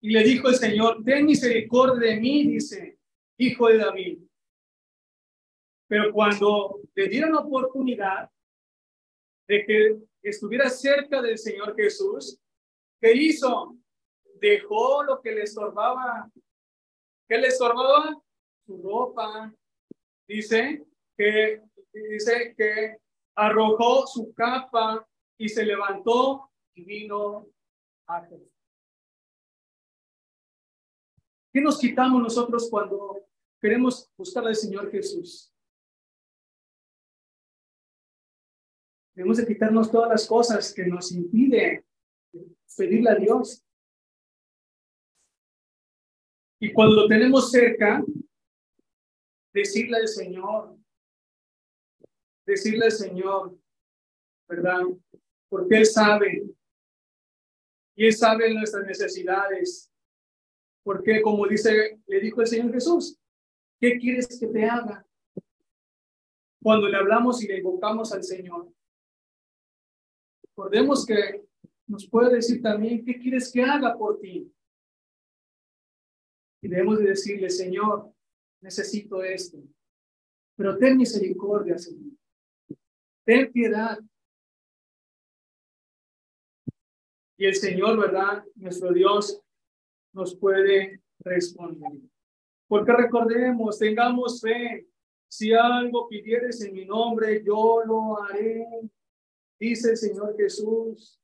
Y le dijo el Señor, ten misericordia de mí, dice, hijo de David. Pero cuando le dieron oportunidad de que estuviera cerca del Señor Jesús, ¿qué hizo? Dejó lo que le estorbaba. ¿Qué le estorbaba? Su ropa. Dice que, dice que arrojó su capa y se levantó y vino a Jesús. ¿Qué nos quitamos nosotros cuando queremos buscar al Señor Jesús? Debemos de quitarnos todas las cosas que nos impiden pedirle a Dios. Y cuando lo tenemos cerca, decirle al Señor, decirle al Señor, ¿verdad? Porque Él sabe, y Él sabe nuestras necesidades. Porque como dice, le dijo el Señor Jesús, ¿qué quieres que te haga? Cuando le hablamos y le invocamos al Señor, Recordemos que nos puede decir también, ¿qué quieres que haga por ti? Y debemos de decirle, Señor, necesito esto. Pero ten misericordia, Señor. Ten piedad. Y el Señor, ¿verdad? Nuestro Dios nos puede responder. Porque recordemos, tengamos fe. Si algo pidieres en mi nombre, yo lo haré dice el Señor Jesús,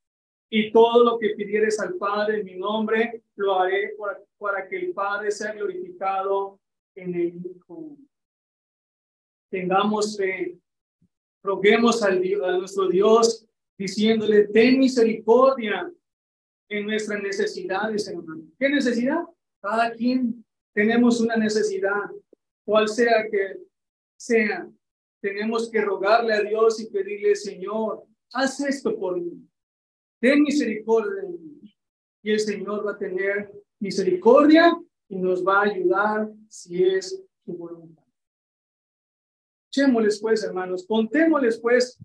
y todo lo que pidieres al Padre en mi nombre, lo haré para, que el Padre sea glorificado en el Hijo. Tengamos fe, roguemos al, a nuestro Dios diciéndole, ten misericordia en nuestras necesidades, hermano. ¿Qué necesidad? Cada quien tenemos una necesidad, cual sea que sea. Tenemos que rogarle a Dios y pedirle, Señor, haz esto por mí. Ten misericordia. Y el Señor va a tener misericordia y nos va a ayudar si es su voluntad. Echémosles pues, hermanos, contémosles pues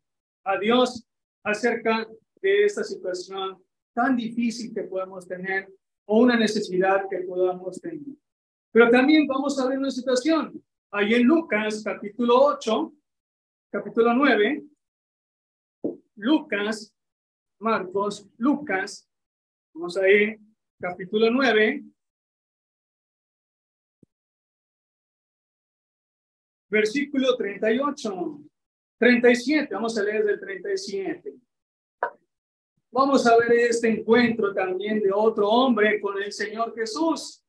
a Dios acerca de esta situación tan difícil que podemos tener o una necesidad que podamos tener. Pero también vamos a ver una situación. Ahí en Lucas capítulo 8, capítulo 9, Lucas, Marcos, Lucas, vamos a ir, capítulo 9, versículo 38, 37, vamos a leer del 37. Vamos a ver este encuentro también de otro hombre con el Señor Jesús.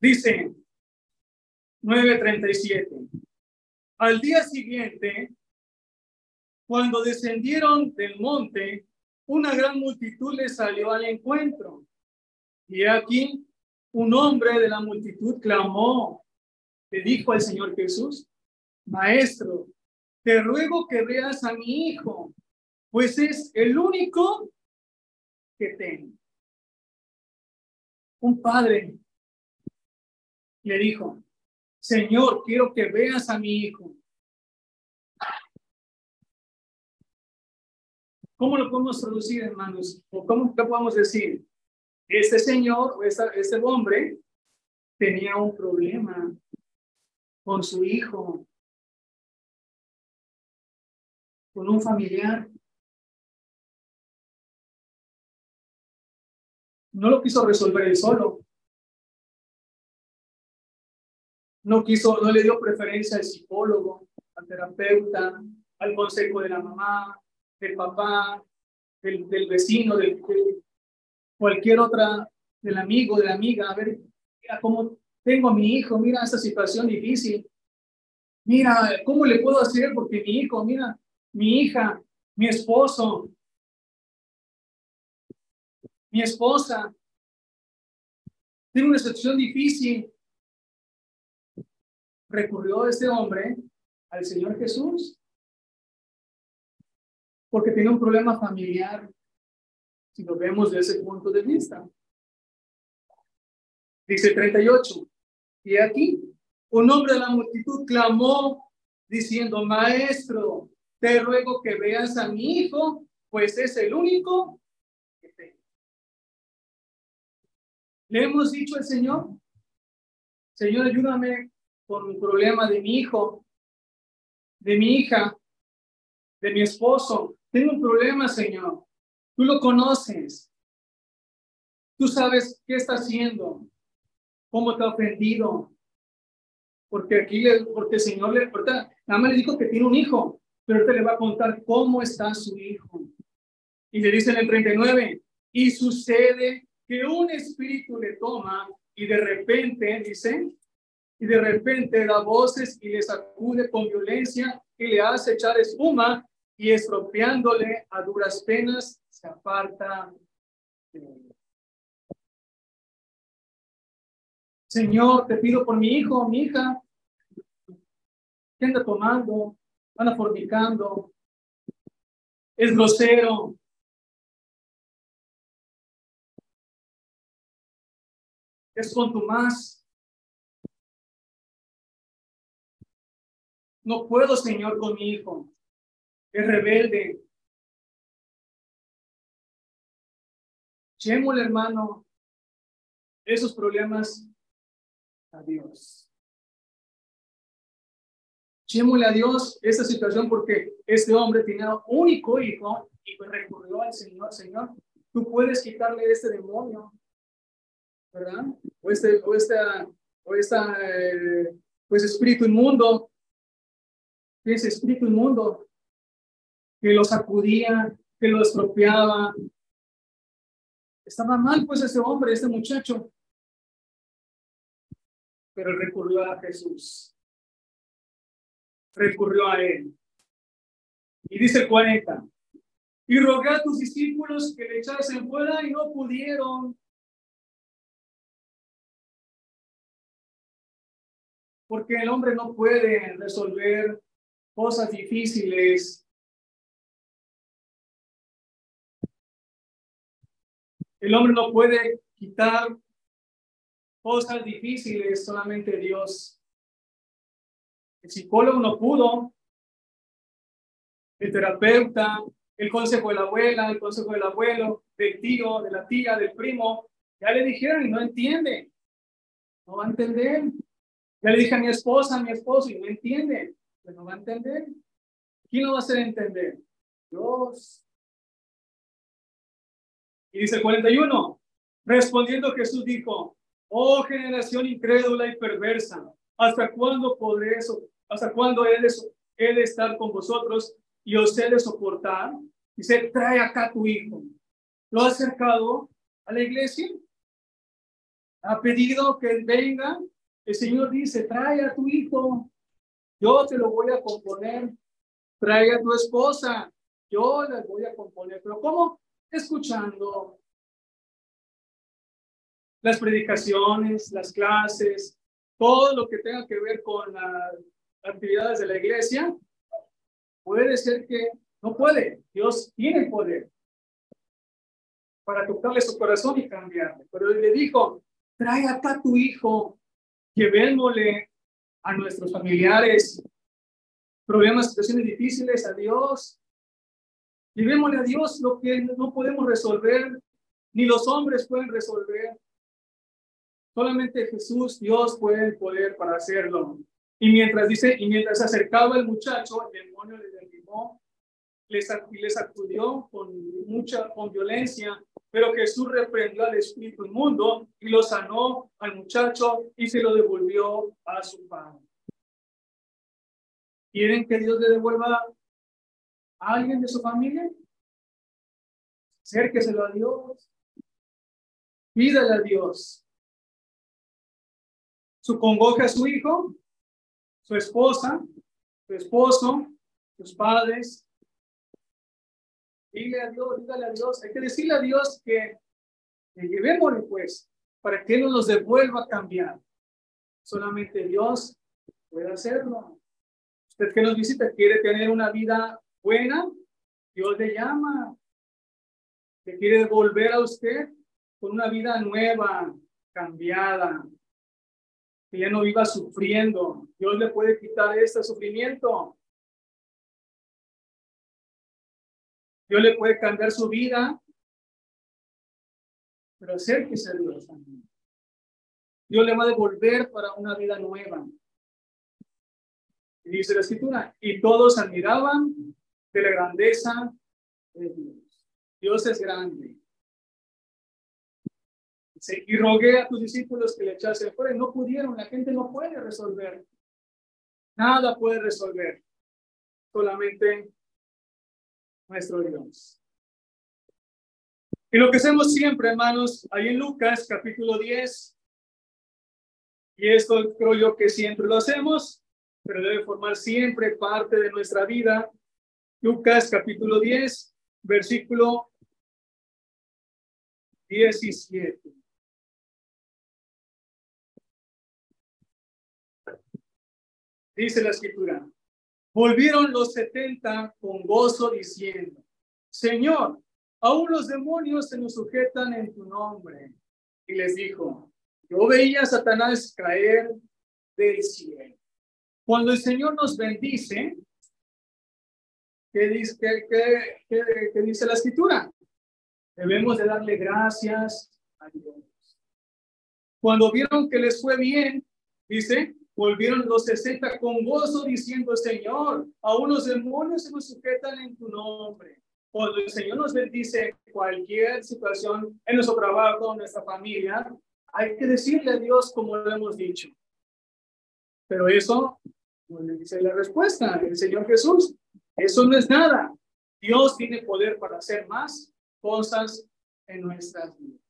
Dice 9:37. Al día siguiente, cuando descendieron del monte, una gran multitud les salió al encuentro. Y aquí un hombre de la multitud clamó, le dijo al Señor Jesús, Maestro, te ruego que veas a mi hijo, pues es el único que tengo. Un padre le dijo, Señor, quiero que veas a mi hijo. ¿Cómo lo podemos traducir, hermanos? ¿O cómo lo podemos decir? Este señor o este hombre tenía un problema con su hijo, con un familiar. No lo quiso resolver él solo. no quiso, no le dio preferencia al psicólogo, al terapeuta, al consejo de la mamá, del papá, del, del vecino, del, cualquier otra, del amigo, de la amiga, a ver, mira cómo tengo a mi hijo, mira esta situación difícil. Mira, ¿cómo le puedo hacer? Porque mi hijo, mira, mi hija, mi esposo, mi esposa, tiene una situación difícil. Recurrió este hombre al Señor Jesús porque tiene un problema familiar, si lo vemos desde ese punto de vista. Dice 38, y aquí un hombre de la multitud clamó diciendo, maestro, te ruego que veas a mi hijo, pues es el único que tengo. Le hemos dicho al Señor, Señor, ayúdame con un problema de mi hijo, de mi hija, de mi esposo. Tengo un problema, Señor. Tú lo conoces. Tú sabes qué está haciendo, cómo te ha ofendido. Porque aquí, le, porque el Señor le, nada más le dijo que tiene un hijo, pero ahorita le va a contar cómo está su hijo. Y le dice en el 39, y sucede que un espíritu le toma y de repente, dice, y de repente da voces y le sacude con violencia y le hace echar espuma y estropeándole a duras penas se aparta. Señor, te pido por mi hijo, mi hija, que anda tomando, anda fornicando, es grosero. Es contumaz. No puedo, Señor, con mi hijo es rebelde. Echémosle, hermano, esos problemas a Dios. Echémosle a Dios esa situación porque este hombre tenía un único hijo y pues recurrió al Señor. Señor, tú puedes quitarle este demonio, ¿verdad? O este, o esta, o esta, eh, pues espíritu inmundo. Ese espíritu inmundo que lo sacudía, que lo estropeaba. Estaba mal, pues, ese hombre, ese muchacho. Pero recurrió a Jesús. Recurrió a él. Y dice el 40. Y rogué a tus discípulos que le echasen fuera y no pudieron. Porque el hombre no puede resolver cosas difíciles El hombre no puede quitar cosas difíciles, solamente Dios. El psicólogo no pudo, el terapeuta, el consejo de la abuela, el consejo del abuelo, del tío, de la tía, del primo, ya le dijeron y no entiende, no va a entender. Ya le dije a mi esposa, a mi esposo y no entiende, pues no va a entender. ¿Quién lo va a hacer entender? Dios. Y dice el 41, respondiendo Jesús dijo, oh generación incrédula y perversa, ¿hasta cuándo podré eso? ¿Hasta cuándo he de, he de estar con vosotros y os he de soportar? Dice, trae acá tu hijo. Lo ha acercado a la iglesia, ha pedido que venga. El Señor dice, trae a tu hijo, yo te lo voy a componer. Trae a tu esposa, yo la voy a componer. Pero ¿cómo? Escuchando las predicaciones, las clases, todo lo que tenga que ver con las actividades de la iglesia, puede ser que no puede. Dios tiene poder para tocarle su corazón y cambiarle. Pero él le dijo, trae acá a tu hijo, llevémosle a nuestros familiares problemas, situaciones difíciles a Dios Llevémosle a Dios lo que no podemos resolver, ni los hombres pueden resolver. Solamente Jesús, Dios, puede el poder para hacerlo. Y mientras dice, y mientras se acercaba el muchacho, el demonio le derribó, le, sacudió con mucha, con violencia, pero Jesús reprendió al espíritu inmundo y lo sanó al muchacho y se lo devolvió a su padre. ¿Quieren que Dios le devuelva alguien de su familia, acérqueselo a Dios, pídale a Dios. Su convoque a su hijo, su esposa, tu esposo, tus padres. Dile a Dios, dígale a Dios, hay que decirle a Dios que, que llevémosle pues, para que Él nos devuelva a cambiar. Solamente Dios puede hacerlo. Usted que nos visita quiere tener una vida buena, Dios le llama. Que quiere volver a usted con una vida nueva, cambiada, que ya no viva sufriendo. Dios le puede quitar este sufrimiento. Dios le puede cambiar su vida, pero acérquese a Dios también. Dios le va a devolver para una vida nueva. Y dice la escritura, y todos admiraban de la grandeza de Dios. Dios es grande. Y rogué a tus discípulos que le echasen fuera y no pudieron. La gente no puede resolver. Nada puede resolver. Solamente nuestro Dios. Y lo que hacemos siempre, hermanos, ahí en Lucas capítulo 10, y esto creo yo que siempre lo hacemos, pero debe formar siempre parte de nuestra vida. Lucas capítulo 10, versículo 17. Dice la escritura, volvieron los setenta con gozo diciendo, Señor, aún los demonios se nos sujetan en tu nombre. Y les dijo, yo veía a Satanás caer del cielo. Cuando el Señor nos bendice, ¿qué dice, qué, dice la escritura? Debemos de darle gracias a Dios. Cuando vieron que les fue bien, dice, Volvieron los sesenta con gozo diciendo, Señor, a unos demonios se nos sujetan en tu nombre. Cuando el Señor nos bendice cualquier situación en nuestro trabajo, en nuestra familia, hay que decirle a Dios como lo hemos dicho. Pero eso no le dice la respuesta, el Señor Jesús. Eso no es nada. Dios tiene poder para hacer más cosas en nuestras vidas.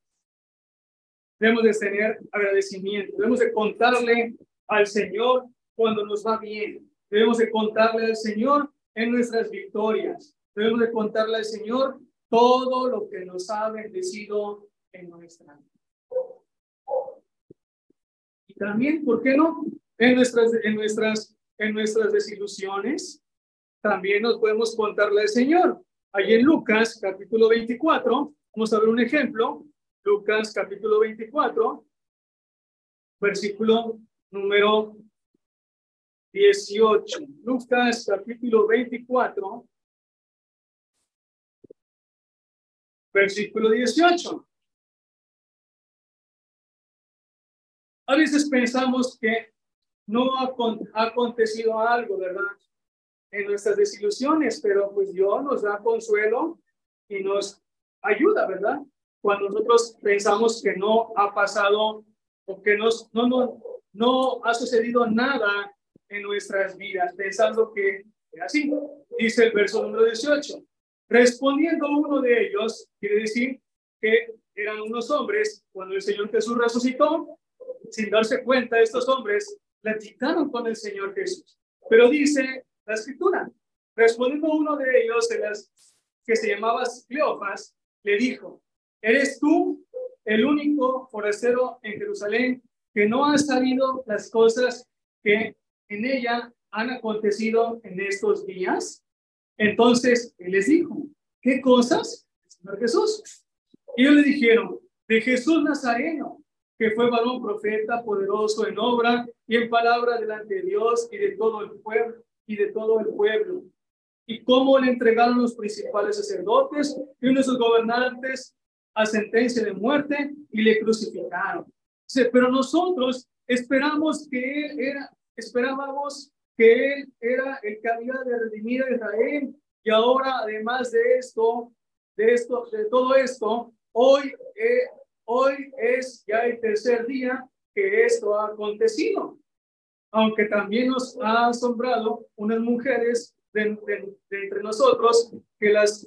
Debemos de tener agradecimiento, debemos de contarle al Señor cuando nos va bien. Debemos de contarle al Señor en nuestras victorias. Debemos de contarle al Señor todo lo que nos ha bendecido en nuestra vida. Y también, ¿por qué no? En nuestras, en nuestras, en nuestras desilusiones, también nos podemos contarle al Señor. Allí en Lucas, capítulo 24, vamos a ver un ejemplo. Lucas, capítulo 24, versículo número 18. Lucas capítulo 24, versículo 18. A veces pensamos que no ha, acontecido algo, ¿verdad? En nuestras desilusiones, pero pues Dios nos da consuelo y nos ayuda, ¿verdad? Cuando nosotros pensamos que no ha pasado o que no, no, no ha sucedido nada en nuestras vidas, pensando que así. Dice el verso número 18. Respondiendo uno de ellos, quiere decir que eran unos hombres, cuando el Señor Jesús resucitó, sin darse cuenta, estos hombres platicaron con el Señor Jesús. Pero dice la escritura, respondiendo uno de ellos, de las que se llamaba Cleofas, le dijo, ¿eres tú el único forastero en Jerusalén que no han sabido las cosas que en ella han acontecido en estos días. Entonces él les dijo, ¿qué cosas? Señor Jesús. Y ellos le dijeron, de Jesús Nazareno, que fue varón profeta, poderoso en obra y en palabra delante de Dios y de todo el pueblo y de todo el pueblo. Y cómo le entregaron los principales sacerdotes y uno de sus gobernantes a sentencia de muerte y le crucificaron pero nosotros esperamos que Él era, esperábamos que Él era el que había de redimir a Israel. Y ahora, además de esto, de esto, de todo esto, hoy, eh, hoy es ya el tercer día que esto ha acontecido. Aunque también nos ha asombrado unas mujeres de, entre nosotros que las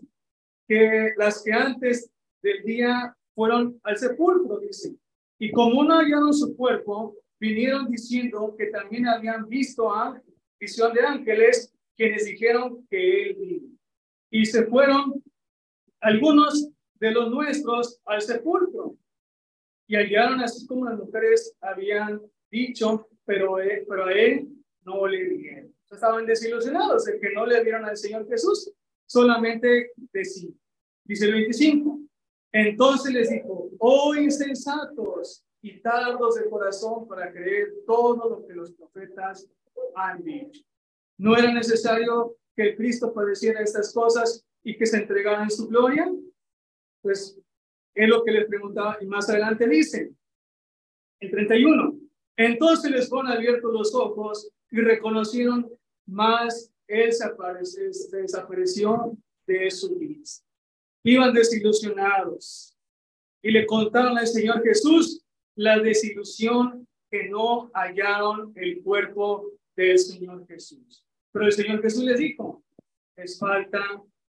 que las que antes del día fueron al sepulcro, dice. Y como no hallaron su cuerpo, vinieron diciendo que también habían visto a visión de ángeles quienes dijeron que él vino. Y se fueron algunos de los nuestros al sepulcro y hallaron así como las mujeres habían dicho, pero, él, pero a él no le dijeron. Estaban desilusionados de que no le dieron al Señor Jesús, solamente decían. Dice el 25. Entonces les dijo, oh insensatos y tardos de corazón para creer todo lo que los profetas han dicho. ¿No era necesario que el Cristo padeciera estas cosas y que se entregara en su gloria? Pues es lo que les preguntaba y más adelante dice, el 31. Entonces les fueron abiertos los ojos y reconocieron más él se, desapareció de su vida. Iban desilusionados y le contaron al Señor Jesús la desilusión que no hallaron el cuerpo del Señor Jesús. Pero el Señor Jesús les dijo, les falta,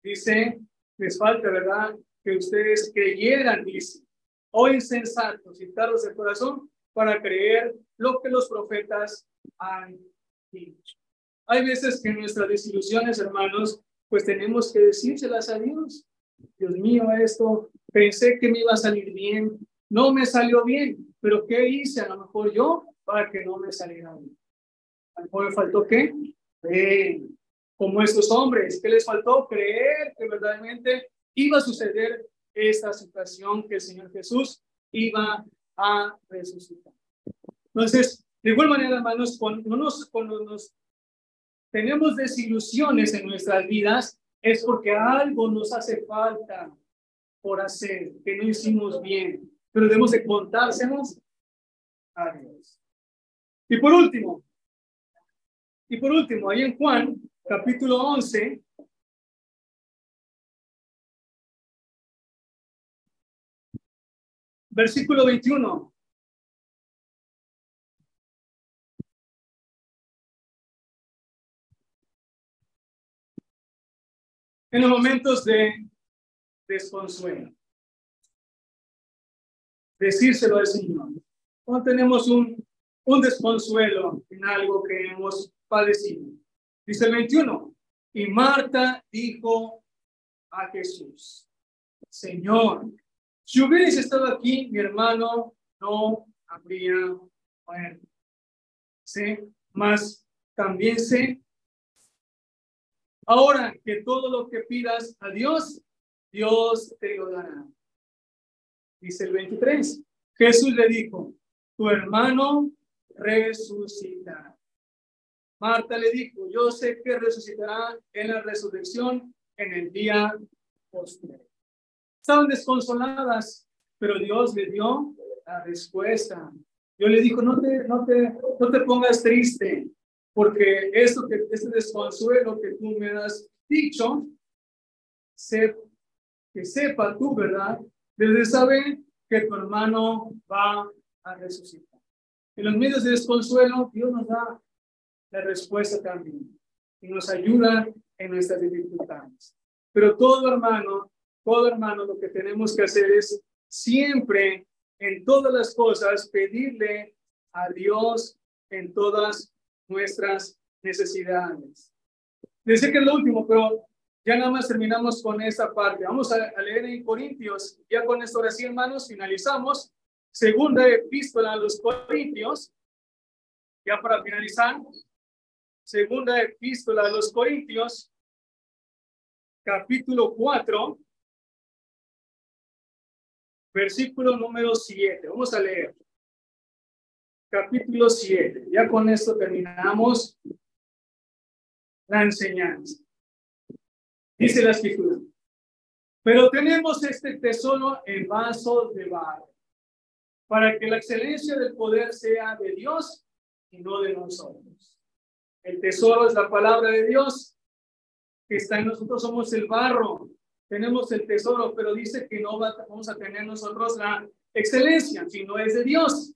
dice, les falta, ¿verdad? Que ustedes creyeran, dice, o insensatos y de corazón para creer lo que los profetas han dicho. Hay veces que nuestras desilusiones, hermanos, pues tenemos que decírselas a Dios. Dios mío, esto pensé que me iba a salir bien, no me salió bien, pero ¿qué hice a lo mejor yo para que no me saliera bien? A lo mejor me faltó qué? como estos hombres, ¿qué les faltó? Creer que verdaderamente iba a suceder esta situación que el Señor Jesús iba a resucitar. Entonces, de igual manera, hermanos, cuando nos, cuando nos tenemos desilusiones en nuestras vidas, es porque algo nos hace falta por hacer, que no hicimos bien, pero debemos de contársenos a Dios. Y por último, y por último, ahí en Juan, capítulo 11, versículo 21. en los momentos de desconsuelo. Decírselo al Señor. Cuando tenemos un, un desconsuelo en algo que hemos padecido. Dice el 21. Y Marta dijo a Jesús, Señor, si hubieras estado aquí, mi hermano no habría muerto. ¿Sí? Más también sé Ahora que todo lo que pidas a Dios, Dios te lo dará. Dice el 23. Jesús le dijo, tu hermano resucitará. Marta le dijo, yo sé que resucitará en la resurrección en el día posterior. Estaban desconsoladas, pero Dios le dio la respuesta. Yo le dijo, no te, no te, no te pongas triste porque esto que, este desconsuelo que tú me has dicho, que sepa tú, ¿verdad? Desde saber que tu hermano va a resucitar. En los medios de desconsuelo, Dios nos da la respuesta también y nos ayuda en nuestras dificultades. Pero todo hermano, todo hermano, lo que tenemos que hacer es siempre, en todas las cosas, pedirle a Dios en todas nuestras necesidades. Dice que es lo último, pero ya nada más terminamos con esta parte. Vamos a, leer en Corintios, ya con esto ahora sí, hermanos, finalizamos. Segunda epístola a los Corintios, ya para finalizar. Segunda epístola a los Corintios, capítulo 4, versículo número 7. Vamos a leer capítulo 7. Ya con esto terminamos la enseñanza. Dice la escritura. Pero tenemos este tesoro en vasos de barro, para que la excelencia del poder sea de Dios y no de nosotros. El tesoro es la palabra de Dios que está en nosotros, somos el barro, tenemos el tesoro, pero dice que no vamos a tener nosotros la excelencia, si no es de Dios.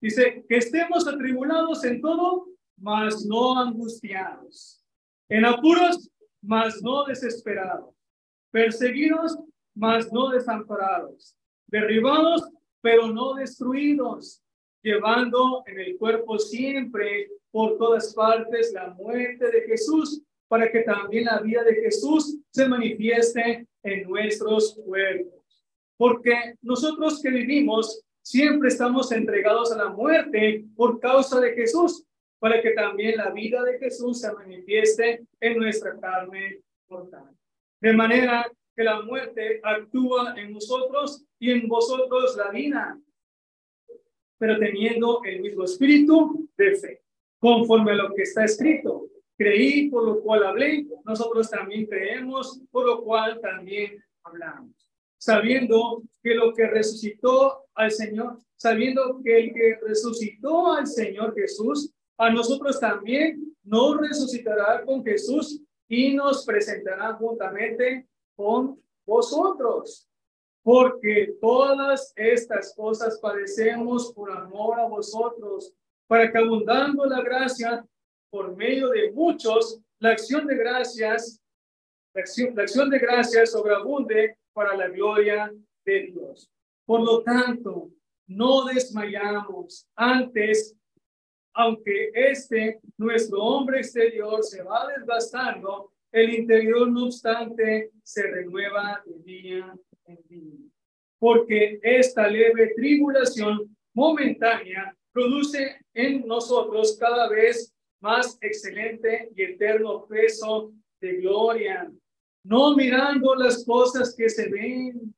Dice, que estemos atribulados en todo, mas no angustiados. En apuros, mas no desesperados. Perseguidos, mas no desamparados. Derribados, pero no destruidos. Llevando en el cuerpo siempre por todas partes la muerte de Jesús, para que también la vida de Jesús se manifieste en nuestros cuerpos. Porque nosotros que vivimos siempre estamos entregados a la muerte por causa de Jesús, para que también la vida de Jesús se manifieste en nuestra carne mortal. De manera que la muerte actúa en nosotros y en vosotros la vida, pero teniendo el mismo espíritu de fe, conforme a lo que está escrito. Creí, por lo cual hablé, nosotros también creemos, por lo cual también hablamos. Sabiendo que lo que resucitó al Señor, sabiendo que el que resucitó al Señor Jesús, a nosotros también nos resucitará con Jesús y nos presentará juntamente con vosotros. Porque todas estas cosas padecemos por amor a vosotros, para que abundando la gracia por medio de muchos, la acción de gracias, la acción, la acción de gracias sobreabunde para la gloria de Dios. Por lo tanto, no desmayamos antes, aunque este, nuestro hombre exterior, se va desgastando, el interior, no obstante, se renueva de día en día. Porque esta leve tribulación momentánea produce en nosotros cada vez más excelente y eterno peso de gloria, no mirando las cosas que se ven,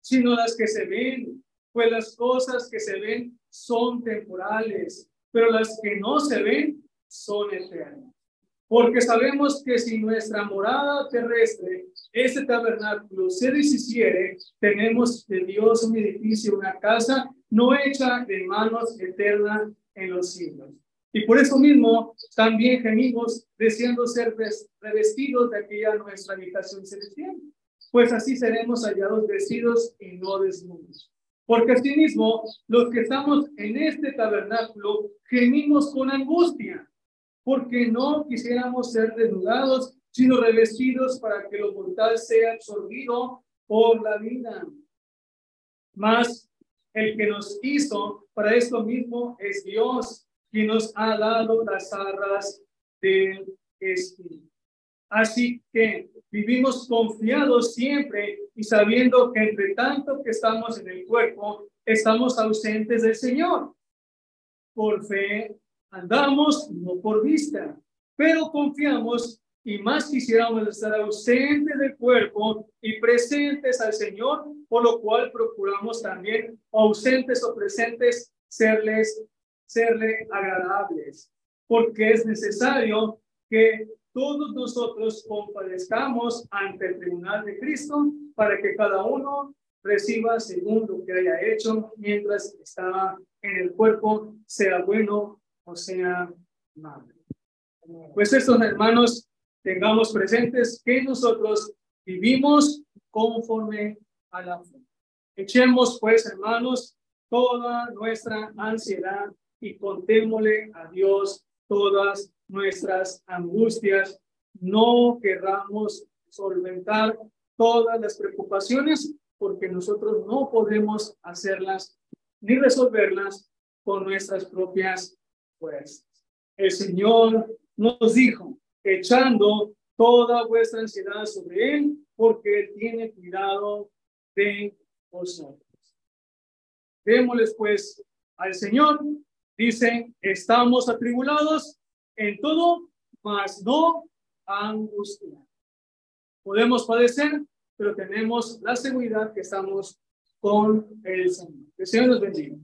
sino las que se ven, pues las cosas que se ven son temporales, pero las que no se ven son eternas. Porque sabemos que si nuestra morada terrestre, este tabernáculo, se deshiciere, tenemos de Dios un edificio, una casa no hecha de manos eterna en los siglos. Y por eso mismo también gemimos deseando ser revestidos de aquella nuestra habitación celestial, pues así seremos hallados vestidos y no desnudos. Porque asimismo, los que estamos en este tabernáculo gemimos con angustia porque no quisiéramos ser desnudados, sino revestidos para que lo mortal sea absorbido por la vida. Mas el que nos hizo para esto mismo es Dios, quien nos ha dado las arras del Espíritu. Así que vivimos confiados siempre y sabiendo que entre tanto que estamos en el cuerpo, estamos ausentes del Señor. Por fe Andamos no por vista, pero confiamos y más quisiéramos estar ausentes del cuerpo y presentes al Señor, por lo cual procuramos también ausentes o presentes serles, serle agradables, porque es necesario que todos nosotros compadezcamos ante el tribunal de Cristo para que cada uno reciba según lo que haya hecho mientras estaba en el cuerpo, sea bueno o sea madre. Pues estos hermanos, tengamos presentes que nosotros vivimos conforme a la fe. Echemos pues, hermanos, toda nuestra ansiedad y contémosle a Dios todas nuestras angustias. No querramos solventar todas las preocupaciones porque nosotros no podemos hacerlas ni resolverlas con nuestras propias pues el Señor nos dijo, echando toda vuestra ansiedad sobre Él, porque Él tiene cuidado de vosotros. Démosles pues al Señor, dice, estamos atribulados en todo, mas no angustia. Podemos padecer, pero tenemos la seguridad que estamos con el Señor. Que el Señor nos bendiga.